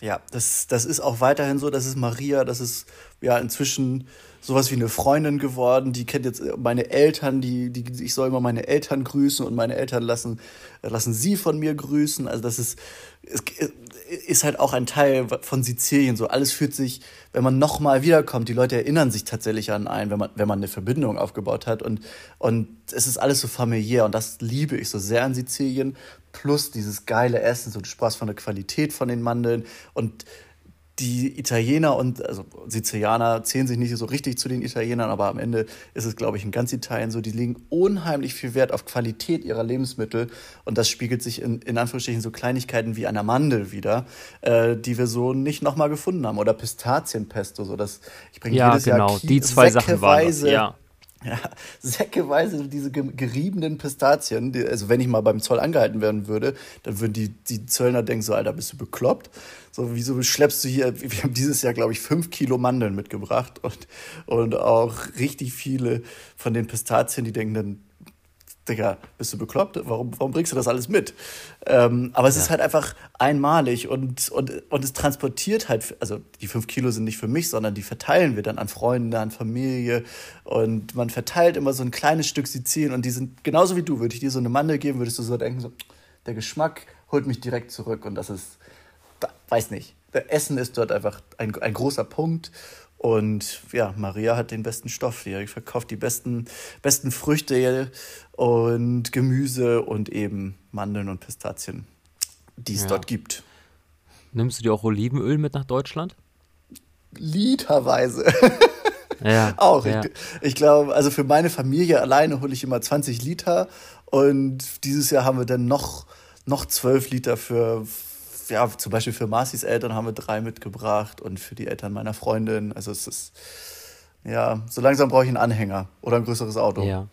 Ja, das, das ist auch weiterhin so. Das ist Maria, das ist ja inzwischen sowas wie eine Freundin geworden. Die kennt jetzt meine Eltern, die, die, ich soll immer meine Eltern grüßen und meine Eltern lassen, lassen sie von mir grüßen. Also das ist, es ist halt auch ein Teil von Sizilien. So alles fühlt sich, wenn man nochmal wiederkommt, die Leute erinnern sich tatsächlich an einen, wenn man, wenn man eine Verbindung aufgebaut hat. Und, und es ist alles so familiär und das liebe ich so sehr an Sizilien plus dieses geile Essen. So, du sprachst von der Qualität von den Mandeln und die Italiener und also Sizilianer zählen sich nicht so richtig zu den Italienern, aber am Ende ist es, glaube ich, in ganz Italien so, die legen unheimlich viel Wert auf Qualität ihrer Lebensmittel und das spiegelt sich in, in Anführungsstrichen so Kleinigkeiten wie einer Mandel wieder, äh, die wir so nicht nochmal gefunden haben oder Pistazienpesto, so das ich bringe ja, jedes genau. Jahr die zwei Sachen waren das, ja. Ja, säckeweise diese geriebenen Pistazien. Die, also wenn ich mal beim Zoll angehalten werden würde, dann würden die, die Zöllner denken so, Alter, bist du bekloppt? So, wieso schleppst du hier, wir haben dieses Jahr, glaube ich, fünf Kilo Mandeln mitgebracht und, und auch richtig viele von den Pistazien, die denken dann, Digga, bist du bekloppt? Warum, warum bringst du das alles mit? Ähm, aber es ja. ist halt einfach einmalig und, und, und es transportiert halt, also die fünf Kilo sind nicht für mich, sondern die verteilen wir dann an Freunde, an Familie und man verteilt immer so ein kleines Stück Sizilien und die sind genauso wie du. Würde ich dir so eine Mandel geben, würdest du so denken, so, der Geschmack holt mich direkt zurück und das ist, weiß nicht. Essen ist dort einfach ein, ein großer Punkt und ja, Maria hat den besten Stoff. Die verkauft die besten, besten Früchte und Gemüse und eben Mandeln und Pistazien, die es ja. dort gibt. Nimmst du dir auch Olivenöl mit nach Deutschland? Literweise. Ja, auch. Ja. Ich, ich glaube, also für meine Familie alleine hole ich immer 20 Liter und dieses Jahr haben wir dann noch, noch 12 Liter für, ja, zum Beispiel für Marcis Eltern haben wir drei mitgebracht und für die Eltern meiner Freundin. Also es ist, ja, so langsam brauche ich einen Anhänger oder ein größeres Auto. Ja.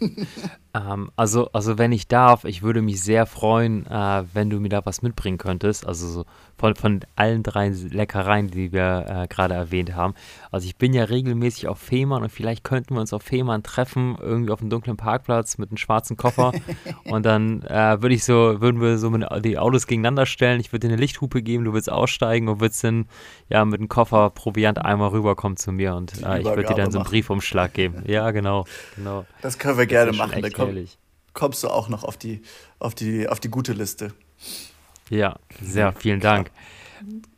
ähm, also, also wenn ich darf, ich würde mich sehr freuen, äh, wenn du mir da was mitbringen könntest. Also so von, von allen drei Leckereien, die wir äh, gerade erwähnt haben. Also ich bin ja regelmäßig auf Fehmarn und vielleicht könnten wir uns auf Fehmarn treffen, irgendwie auf einem dunklen Parkplatz mit einem schwarzen Koffer. und dann äh, würde ich so, würden wir so mit, die Autos gegeneinander stellen. Ich würde dir eine Lichthupe geben, du würdest aussteigen und würdest dann ja mit einem Koffer Proviant einmal rüberkommen zu mir und äh, ich würde dir dann so einen Briefumschlag geben. Ja, genau, genau. Das können wir gerne machen. Dann komm, kommst du auch noch auf die, auf die, auf die gute Liste. Ja, sehr vielen Dank.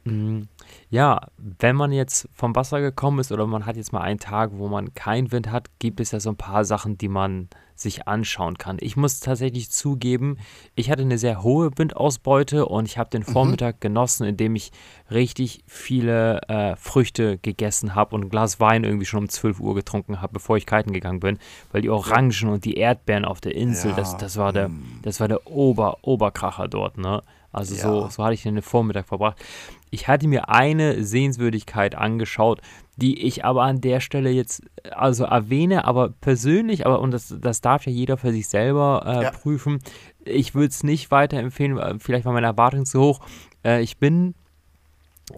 Mm, ja, wenn man jetzt vom Wasser gekommen ist oder man hat jetzt mal einen Tag, wo man keinen Wind hat, gibt es ja so ein paar Sachen, die man sich anschauen kann. Ich muss tatsächlich zugeben, ich hatte eine sehr hohe Windausbeute und ich habe den mhm. Vormittag mhm. genossen, indem ich richtig viele äh, Früchte gegessen habe und ein Glas Wein irgendwie schon um 12 Uhr getrunken habe, bevor ich kiten gegangen bin, weil die Orangen und die Erdbeeren auf der Insel, ja. das, das war der, mhm. das war der Ober, Oberkracher dort, ne? Also ja. so, so hatte ich den Vormittag verbracht. Ich hatte mir eine Sehenswürdigkeit angeschaut, die ich aber an der Stelle jetzt also erwähne, aber persönlich, aber und das, das darf ja jeder für sich selber äh, ja. prüfen. Ich würde es nicht weiterempfehlen, vielleicht war meine Erwartung zu hoch. Äh, ich bin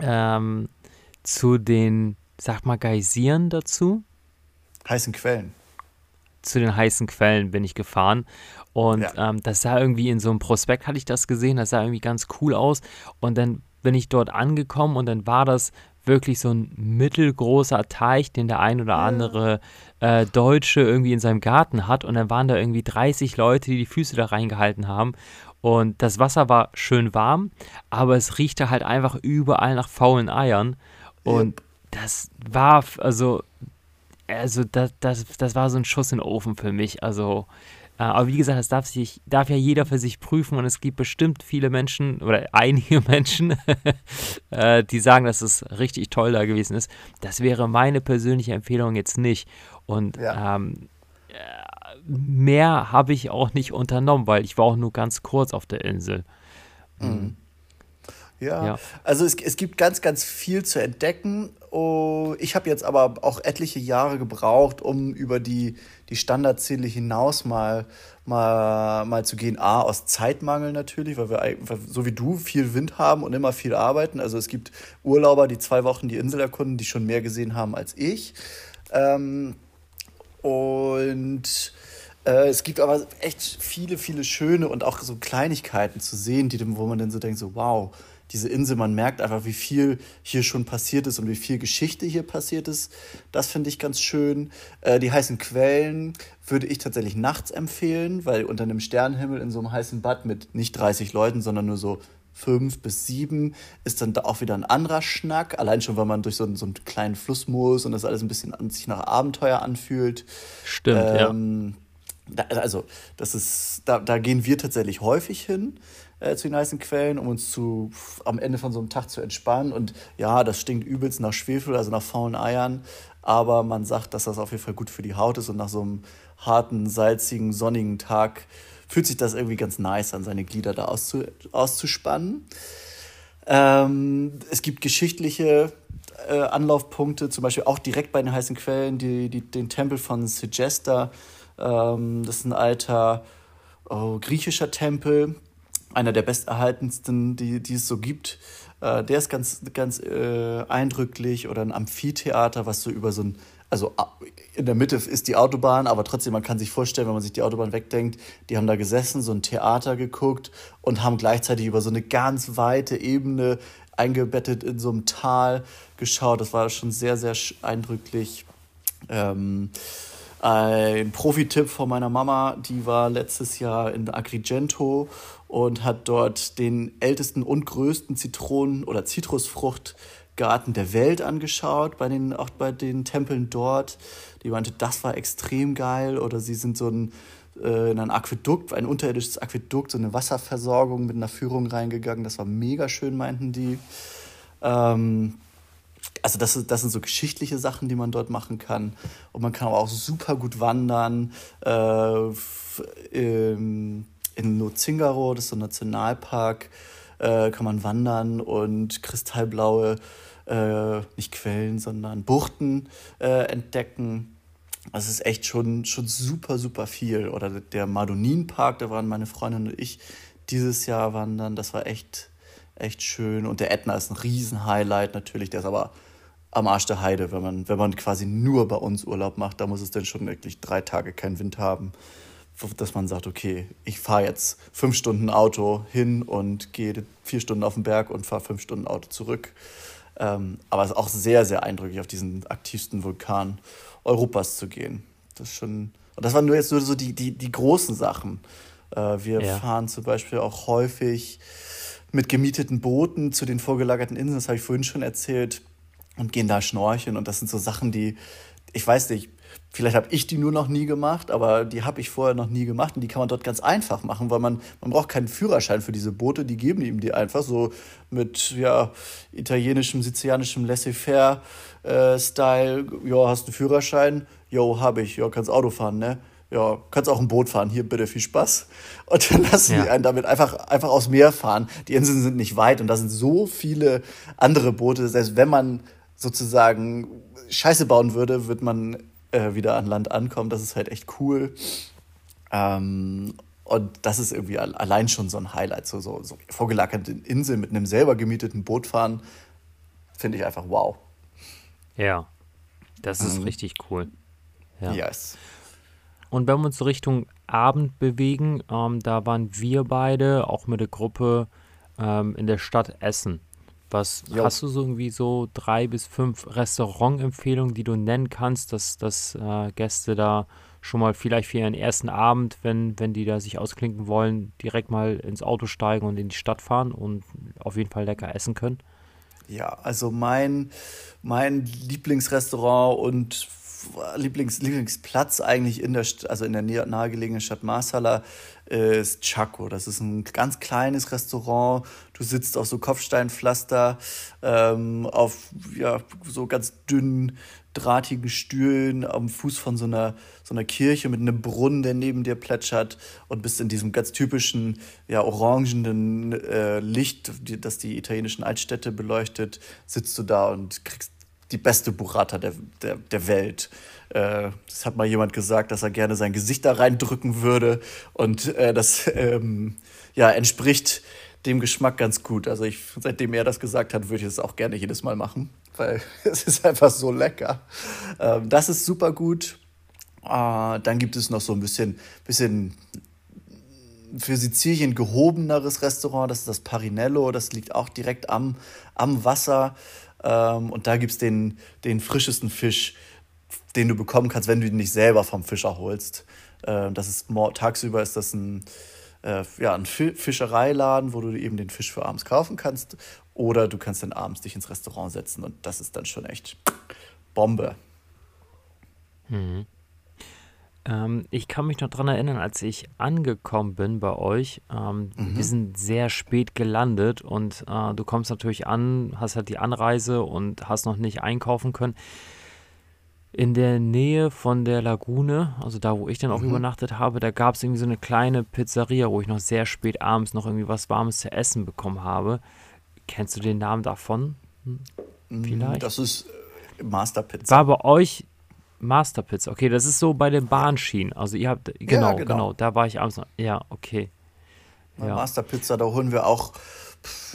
ähm, zu den, sag mal, Geysiren dazu. Heißen Quellen. Zu den heißen Quellen bin ich gefahren und ja. ähm, das sah irgendwie in so einem Prospekt, hatte ich das gesehen, das sah irgendwie ganz cool aus. Und dann bin ich dort angekommen und dann war das wirklich so ein mittelgroßer Teich, den der ein oder andere äh, Deutsche irgendwie in seinem Garten hat. Und dann waren da irgendwie 30 Leute, die die Füße da reingehalten haben. Und das Wasser war schön warm, aber es riechte halt einfach überall nach faulen Eiern. Und yep. das war, also, also das, das, das war so ein Schuss in den Ofen für mich. Also, aber wie gesagt, das darf, sich, darf ja jeder für sich prüfen und es gibt bestimmt viele Menschen oder einige Menschen, äh, die sagen, dass es richtig toll da gewesen ist. Das wäre meine persönliche Empfehlung jetzt nicht. Und ja. ähm, äh, mehr habe ich auch nicht unternommen, weil ich war auch nur ganz kurz auf der Insel. Mhm. Ja, ja, also es, es gibt ganz, ganz viel zu entdecken. Oh, ich habe jetzt aber auch etliche Jahre gebraucht, um über die, die Standardziele hinaus mal, mal, mal zu gehen. A, aus Zeitmangel natürlich, weil wir so wie du viel Wind haben und immer viel arbeiten. Also es gibt Urlauber, die zwei Wochen die Insel erkunden, die schon mehr gesehen haben als ich. Ähm, und äh, es gibt aber echt viele, viele schöne und auch so Kleinigkeiten zu sehen, die, wo man dann so denkt, so wow, diese Insel, man merkt einfach, wie viel hier schon passiert ist und wie viel Geschichte hier passiert ist. Das finde ich ganz schön. Äh, die heißen Quellen würde ich tatsächlich nachts empfehlen, weil unter einem Sternenhimmel in so einem heißen Bad mit nicht 30 Leuten, sondern nur so fünf bis sieben ist dann da auch wieder ein anderer Schnack. Allein schon, weil man durch so einen, so einen kleinen Fluss muss und das alles ein bisschen an sich nach Abenteuer anfühlt. Stimmt, ähm, ja. Da, also, das ist, da, da gehen wir tatsächlich häufig hin äh, zu den heißen Quellen, um uns zu, am Ende von so einem Tag zu entspannen. Und ja, das stinkt übelst nach Schwefel, also nach faulen Eiern. Aber man sagt, dass das auf jeden Fall gut für die Haut ist und nach so einem harten, salzigen, sonnigen Tag fühlt sich das irgendwie ganz nice an, seine Glieder da auszu, auszuspannen. Ähm, es gibt geschichtliche äh, Anlaufpunkte, zum Beispiel auch direkt bei den heißen Quellen, die, die, den Tempel von Segesta. Ähm, das ist ein alter oh, griechischer Tempel, einer der besterhaltensten, die, die es so gibt. Äh, der ist ganz, ganz äh, eindrücklich. Oder ein Amphitheater, was so über so ein, also in der Mitte ist die Autobahn, aber trotzdem, man kann sich vorstellen, wenn man sich die Autobahn wegdenkt, die haben da gesessen, so ein Theater geguckt und haben gleichzeitig über so eine ganz weite Ebene eingebettet in so einem Tal geschaut. Das war schon sehr, sehr eindrücklich. Ähm, ein Profi-Tipp von meiner Mama, die war letztes Jahr in Agrigento und hat dort den ältesten und größten Zitronen- oder Zitrusfruchtgarten der Welt angeschaut, bei den, auch bei den Tempeln dort. Die meinte, das war extrem geil. Oder sie sind so ein, äh, in ein Aquädukt, ein unterirdisches Aquädukt, so eine Wasserversorgung mit einer Führung reingegangen. Das war mega schön, meinten die. Ähm, also das, das sind so geschichtliche Sachen, die man dort machen kann. Und man kann aber auch super gut wandern. Äh, ähm, in Nozingaro, das ist so ein Nationalpark, äh, kann man wandern und kristallblaue, äh, nicht Quellen, sondern Buchten äh, entdecken. Das ist echt schon, schon super, super viel. Oder der Madonin-Park, da waren meine Freundin und ich dieses Jahr wandern. Das war echt, echt schön. Und der Ätna ist ein Riesen-Highlight natürlich. Der ist aber am Arsch der Heide, wenn man, wenn man quasi nur bei uns Urlaub macht. Da muss es dann schon wirklich drei Tage keinen Wind haben dass man sagt, okay, ich fahre jetzt fünf Stunden Auto hin und gehe vier Stunden auf den Berg und fahre fünf Stunden Auto zurück. Ähm, aber es ist auch sehr, sehr eindrücklich, auf diesen aktivsten Vulkan Europas zu gehen. Das ist schon. Und das waren nur jetzt nur so die, die, die großen Sachen. Äh, wir ja. fahren zum Beispiel auch häufig mit gemieteten Booten zu den vorgelagerten Inseln, das habe ich vorhin schon erzählt, und gehen da schnorcheln. Und das sind so Sachen, die, ich weiß nicht, Vielleicht habe ich die nur noch nie gemacht, aber die habe ich vorher noch nie gemacht und die kann man dort ganz einfach machen, weil man, man braucht keinen Führerschein für diese Boote, die geben ihm die einfach so mit ja, italienischem, sizilianischem Laissez-faire-Style. Äh, ja, hast du einen Führerschein? Jo, habe ich. Ja, kannst Auto fahren, ne? Ja, kannst auch ein Boot fahren. Hier, bitte, viel Spaß. Und dann lassen ja. die einen damit einfach, einfach aufs Meer fahren. Die Inseln sind nicht weit und da sind so viele andere Boote. Selbst wenn man sozusagen Scheiße bauen würde, wird man äh, wieder an Land ankommen. Das ist halt echt cool. Ähm, und das ist irgendwie allein schon so ein Highlight. So, so, so vorgelagerte Insel mit einem selber gemieteten Boot fahren, finde ich einfach wow. Ja, das ist mhm. richtig cool. Ja. Yes. Und wenn wir uns Richtung Abend bewegen, ähm, da waren wir beide auch mit der Gruppe ähm, in der Stadt Essen. Was jo. hast du so irgendwie so drei bis fünf Restaurantempfehlungen, die du nennen kannst, dass, dass äh, Gäste da schon mal vielleicht für ihren ersten Abend, wenn, wenn die da sich ausklinken wollen, direkt mal ins Auto steigen und in die Stadt fahren und auf jeden Fall lecker essen können? Ja, also mein, mein Lieblingsrestaurant und Lieblings, Lieblingsplatz eigentlich in der, also in der nahegelegenen Stadt Marsala ist Chaco. Das ist ein ganz kleines Restaurant. Du sitzt auf so Kopfsteinpflaster, ähm, auf ja, so ganz dünnen, drahtigen Stühlen am Fuß von so einer, so einer Kirche mit einem Brunnen, der neben dir plätschert und bist in diesem ganz typischen, ja, orangenen äh, Licht, das die italienischen Altstädte beleuchtet, sitzt du da und kriegst die beste Burrata der, der, der Welt. Äh, das hat mal jemand gesagt, dass er gerne sein Gesicht da reindrücken würde. Und äh, das ähm, ja, entspricht dem Geschmack ganz gut. Also ich, seitdem er das gesagt hat, würde ich es auch gerne jedes Mal machen, weil es ist einfach so lecker. Ähm, das ist super gut. Äh, dann gibt es noch so ein bisschen, bisschen für Sizilien gehobeneres Restaurant, das ist das Parinello, das liegt auch direkt am, am Wasser. Ähm, und da gibt es den, den frischesten Fisch, den du bekommen kannst, wenn du ihn nicht selber vom Fischer holst. Ähm, das ist tagsüber ist das ein, äh, ja, ein Fischereiladen, wo du eben den Fisch für abends kaufen kannst. Oder du kannst dann abends dich ins Restaurant setzen und das ist dann schon echt Bombe. Mhm. Ähm, ich kann mich noch daran erinnern, als ich angekommen bin bei euch. Ähm, mhm. Wir sind sehr spät gelandet und äh, du kommst natürlich an, hast halt die Anreise und hast noch nicht einkaufen können. In der Nähe von der Lagune, also da, wo ich dann auch mhm. übernachtet habe, da gab es irgendwie so eine kleine Pizzeria, wo ich noch sehr spät abends noch irgendwie was Warmes zu essen bekommen habe. Kennst du den Namen davon? Hm? Mm, Vielleicht? Das ist äh, Master Pizza. War bei euch Masterpizza, okay, das ist so bei den Bahnschienen. Also ihr habt, genau, ja, genau, genau, da war ich abends noch. Ja, okay. Ja. Masterpizza, da holen wir auch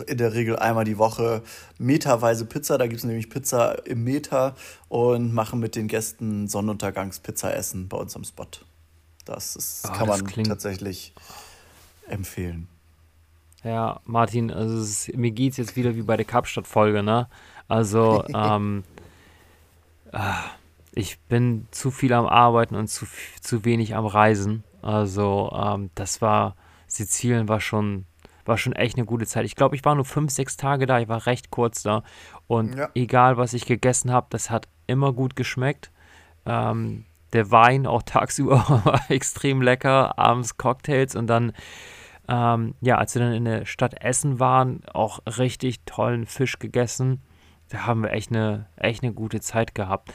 in der Regel einmal die Woche meterweise Pizza. Da gibt es nämlich Pizza im Meter und machen mit den Gästen Sonnenuntergangspizza essen bei uns am Spot. Das, ist, oh, kann das man klingt... tatsächlich empfehlen. Ja, Martin, also ist, mir geht es jetzt wieder wie bei der Kapstadt-Folge, ne? Also, ähm, ah, ich bin zu viel am Arbeiten und zu, zu wenig am Reisen. Also ähm, das war, Sizilien war schon, war schon echt eine gute Zeit. Ich glaube, ich war nur fünf, sechs Tage da, ich war recht kurz da. Und ja. egal, was ich gegessen habe, das hat immer gut geschmeckt. Ähm, der Wein auch tagsüber war extrem lecker, abends Cocktails und dann, ähm, ja, als wir dann in der Stadt Essen waren, auch richtig tollen Fisch gegessen. Da haben wir echt eine, echt eine gute Zeit gehabt.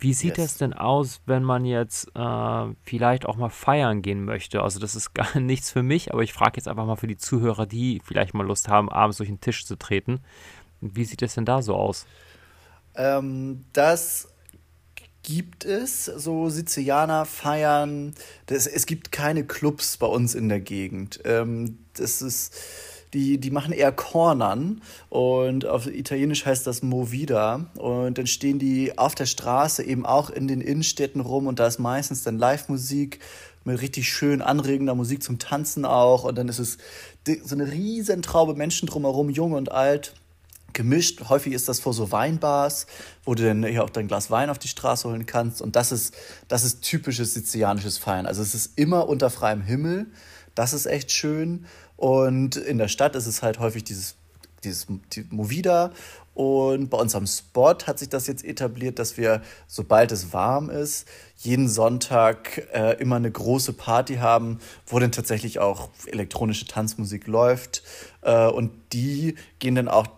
Wie sieht yes. das denn aus, wenn man jetzt äh, vielleicht auch mal feiern gehen möchte? Also das ist gar nichts für mich, aber ich frage jetzt einfach mal für die Zuhörer, die vielleicht mal Lust haben, abends durch den Tisch zu treten. Wie sieht das denn da so aus? Ähm, das gibt es. So Sizilianer feiern. Das, es gibt keine Clubs bei uns in der Gegend. Ähm, das ist. Die, die machen eher Cornern und auf Italienisch heißt das Movida. Und dann stehen die auf der Straße eben auch in den Innenstädten rum und da ist meistens dann Live-Musik mit richtig schön anregender Musik zum Tanzen auch. Und dann ist es so eine riesen Traube Menschen drumherum, jung und alt gemischt. Häufig ist das vor so Weinbars, wo du dann hier auch dein Glas Wein auf die Straße holen kannst. Und das ist, das ist typisches sizilianisches Feiern. Also es ist immer unter freiem Himmel. Das ist echt schön. Und in der Stadt ist es halt häufig dieses, dieses die Movida. Und bei uns am Spot hat sich das jetzt etabliert, dass wir, sobald es warm ist, jeden Sonntag äh, immer eine große Party haben, wo dann tatsächlich auch elektronische Tanzmusik läuft. Äh, und die gehen dann auch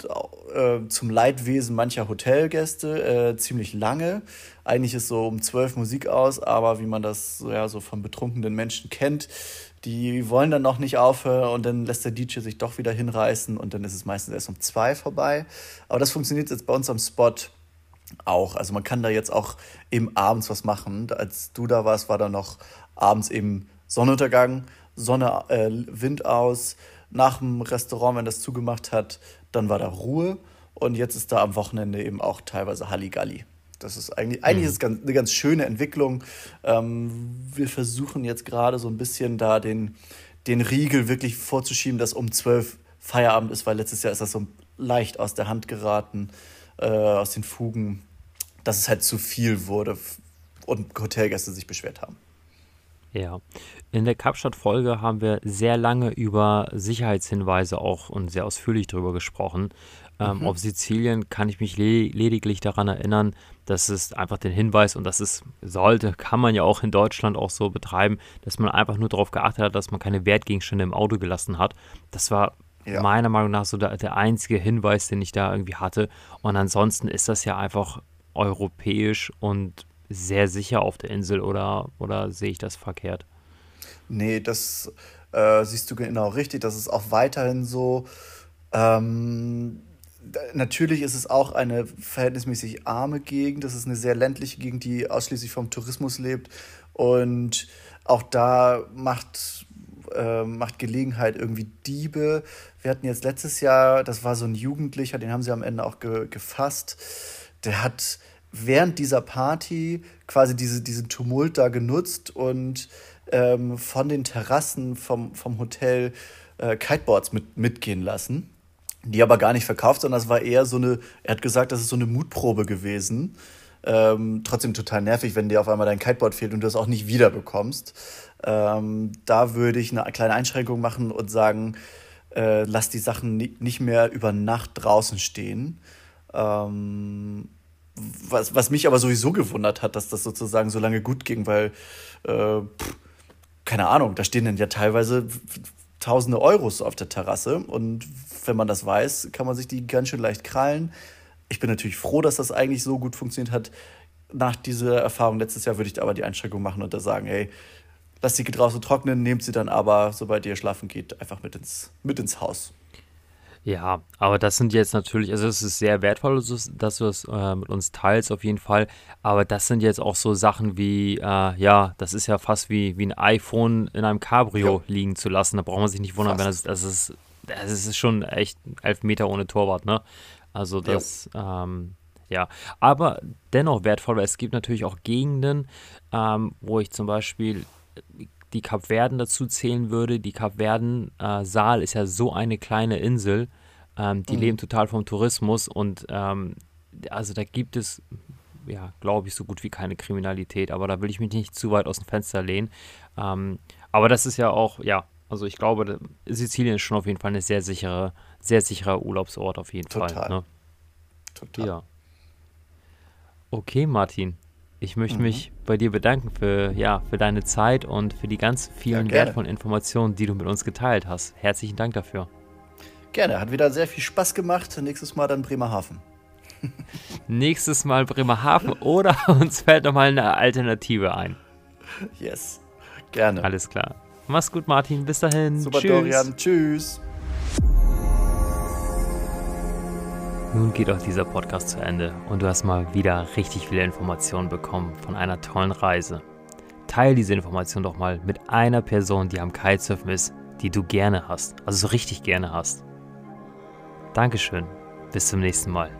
äh, zum Leidwesen mancher Hotelgäste äh, ziemlich lange. Eigentlich ist so um zwölf Musik aus, aber wie man das ja, so von betrunkenen Menschen kennt, die wollen dann noch nicht aufhören und dann lässt der DJ sich doch wieder hinreißen und dann ist es meistens erst um zwei vorbei. Aber das funktioniert jetzt bei uns am Spot auch. Also man kann da jetzt auch eben abends was machen. Als du da warst, war da noch abends eben Sonnenuntergang, Sonne, äh, Wind aus. Nach dem Restaurant, wenn das zugemacht hat, dann war da Ruhe. Und jetzt ist da am Wochenende eben auch teilweise Halligalli. Das ist eigentlich, eigentlich ist es ganz, eine ganz schöne Entwicklung. Ähm, wir versuchen jetzt gerade so ein bisschen da den, den Riegel wirklich vorzuschieben, dass um 12 Feierabend ist, weil letztes Jahr ist das so leicht aus der Hand geraten, äh, aus den Fugen, dass es halt zu viel wurde und Hotelgäste sich beschwert haben. Ja, in der Kapstadt-Folge haben wir sehr lange über Sicherheitshinweise auch und sehr ausführlich darüber gesprochen. Ähm, mhm. Auf Sizilien kann ich mich le lediglich daran erinnern, dass es einfach den Hinweis, und das ist, sollte, kann man ja auch in Deutschland auch so betreiben, dass man einfach nur darauf geachtet hat, dass man keine Wertgegenstände im Auto gelassen hat. Das war ja. meiner Meinung nach so der, der einzige Hinweis, den ich da irgendwie hatte. Und ansonsten ist das ja einfach europäisch und sehr sicher auf der Insel oder, oder sehe ich das verkehrt? Nee, das äh, siehst du genau richtig. Das ist auch weiterhin so. Ähm, natürlich ist es auch eine verhältnismäßig arme Gegend. Das ist eine sehr ländliche Gegend, die ausschließlich vom Tourismus lebt. Und auch da macht, äh, macht Gelegenheit irgendwie Diebe. Wir hatten jetzt letztes Jahr, das war so ein Jugendlicher, den haben sie am Ende auch ge gefasst. Der hat während dieser Party quasi diese, diesen Tumult da genutzt und ähm, von den Terrassen vom, vom Hotel äh, Kiteboards mit, mitgehen lassen. Die aber gar nicht verkauft, sondern das war eher so eine, er hat gesagt, das ist so eine Mutprobe gewesen. Ähm, trotzdem total nervig, wenn dir auf einmal dein Kiteboard fehlt und du es auch nicht wiederbekommst. Ähm, da würde ich eine kleine Einschränkung machen und sagen, äh, lass die Sachen nicht mehr über Nacht draußen stehen. Ähm, was, was mich aber sowieso gewundert hat, dass das sozusagen so lange gut ging, weil, äh, pff, keine Ahnung, da stehen dann ja teilweise tausende Euros auf der Terrasse und wenn man das weiß, kann man sich die ganz schön leicht krallen. Ich bin natürlich froh, dass das eigentlich so gut funktioniert hat. Nach dieser Erfahrung letztes Jahr würde ich aber die Einschränkung machen und da sagen, hey, lasst sie draußen trocknen, nehmt sie dann aber, sobald ihr schlafen geht, einfach mit ins, mit ins Haus. Ja, aber das sind jetzt natürlich, also es ist sehr wertvoll, dass du es äh, mit uns teilst auf jeden Fall. Aber das sind jetzt auch so Sachen wie, äh, ja, das ist ja fast wie, wie ein iPhone in einem Cabrio ja. liegen zu lassen. Da braucht man sich nicht wundern, fast. wenn das, das ist, das ist schon echt elf Meter ohne Torwart, ne? Also das, ja. Ähm, ja, aber dennoch wertvoll, weil es gibt natürlich auch Gegenden, ähm, wo ich zum Beispiel die Kapverden dazu zählen würde. Die Kapverden-Saal äh, ist ja so eine kleine Insel. Ähm, die mhm. leben total vom Tourismus und ähm, also da gibt es, ja, glaube ich, so gut wie keine Kriminalität. Aber da will ich mich nicht zu weit aus dem Fenster lehnen. Ähm, aber das ist ja auch, ja, also ich glaube, Sizilien ist schon auf jeden Fall eine sehr sichere, sehr sicherer Urlaubsort auf jeden Total. Fall. Ne? Total. Ja. Okay, Martin. Ich möchte mhm. mich bei dir bedanken für, ja, für deine Zeit und für die ganz vielen ja, wertvollen Informationen, die du mit uns geteilt hast. Herzlichen Dank dafür. Gerne, hat wieder sehr viel Spaß gemacht. Nächstes Mal dann Bremerhaven. Nächstes Mal Bremerhaven oder uns fällt nochmal eine Alternative ein. Yes, gerne. Alles klar. Mach's gut, Martin. Bis dahin. Super, Tschüss. Dorian. Tschüss. Nun geht auch dieser Podcast zu Ende und du hast mal wieder richtig viele Informationen bekommen von einer tollen Reise. Teil diese Information doch mal mit einer Person, die am Kitesurfen ist, die du gerne hast, also so richtig gerne hast. Dankeschön, bis zum nächsten Mal.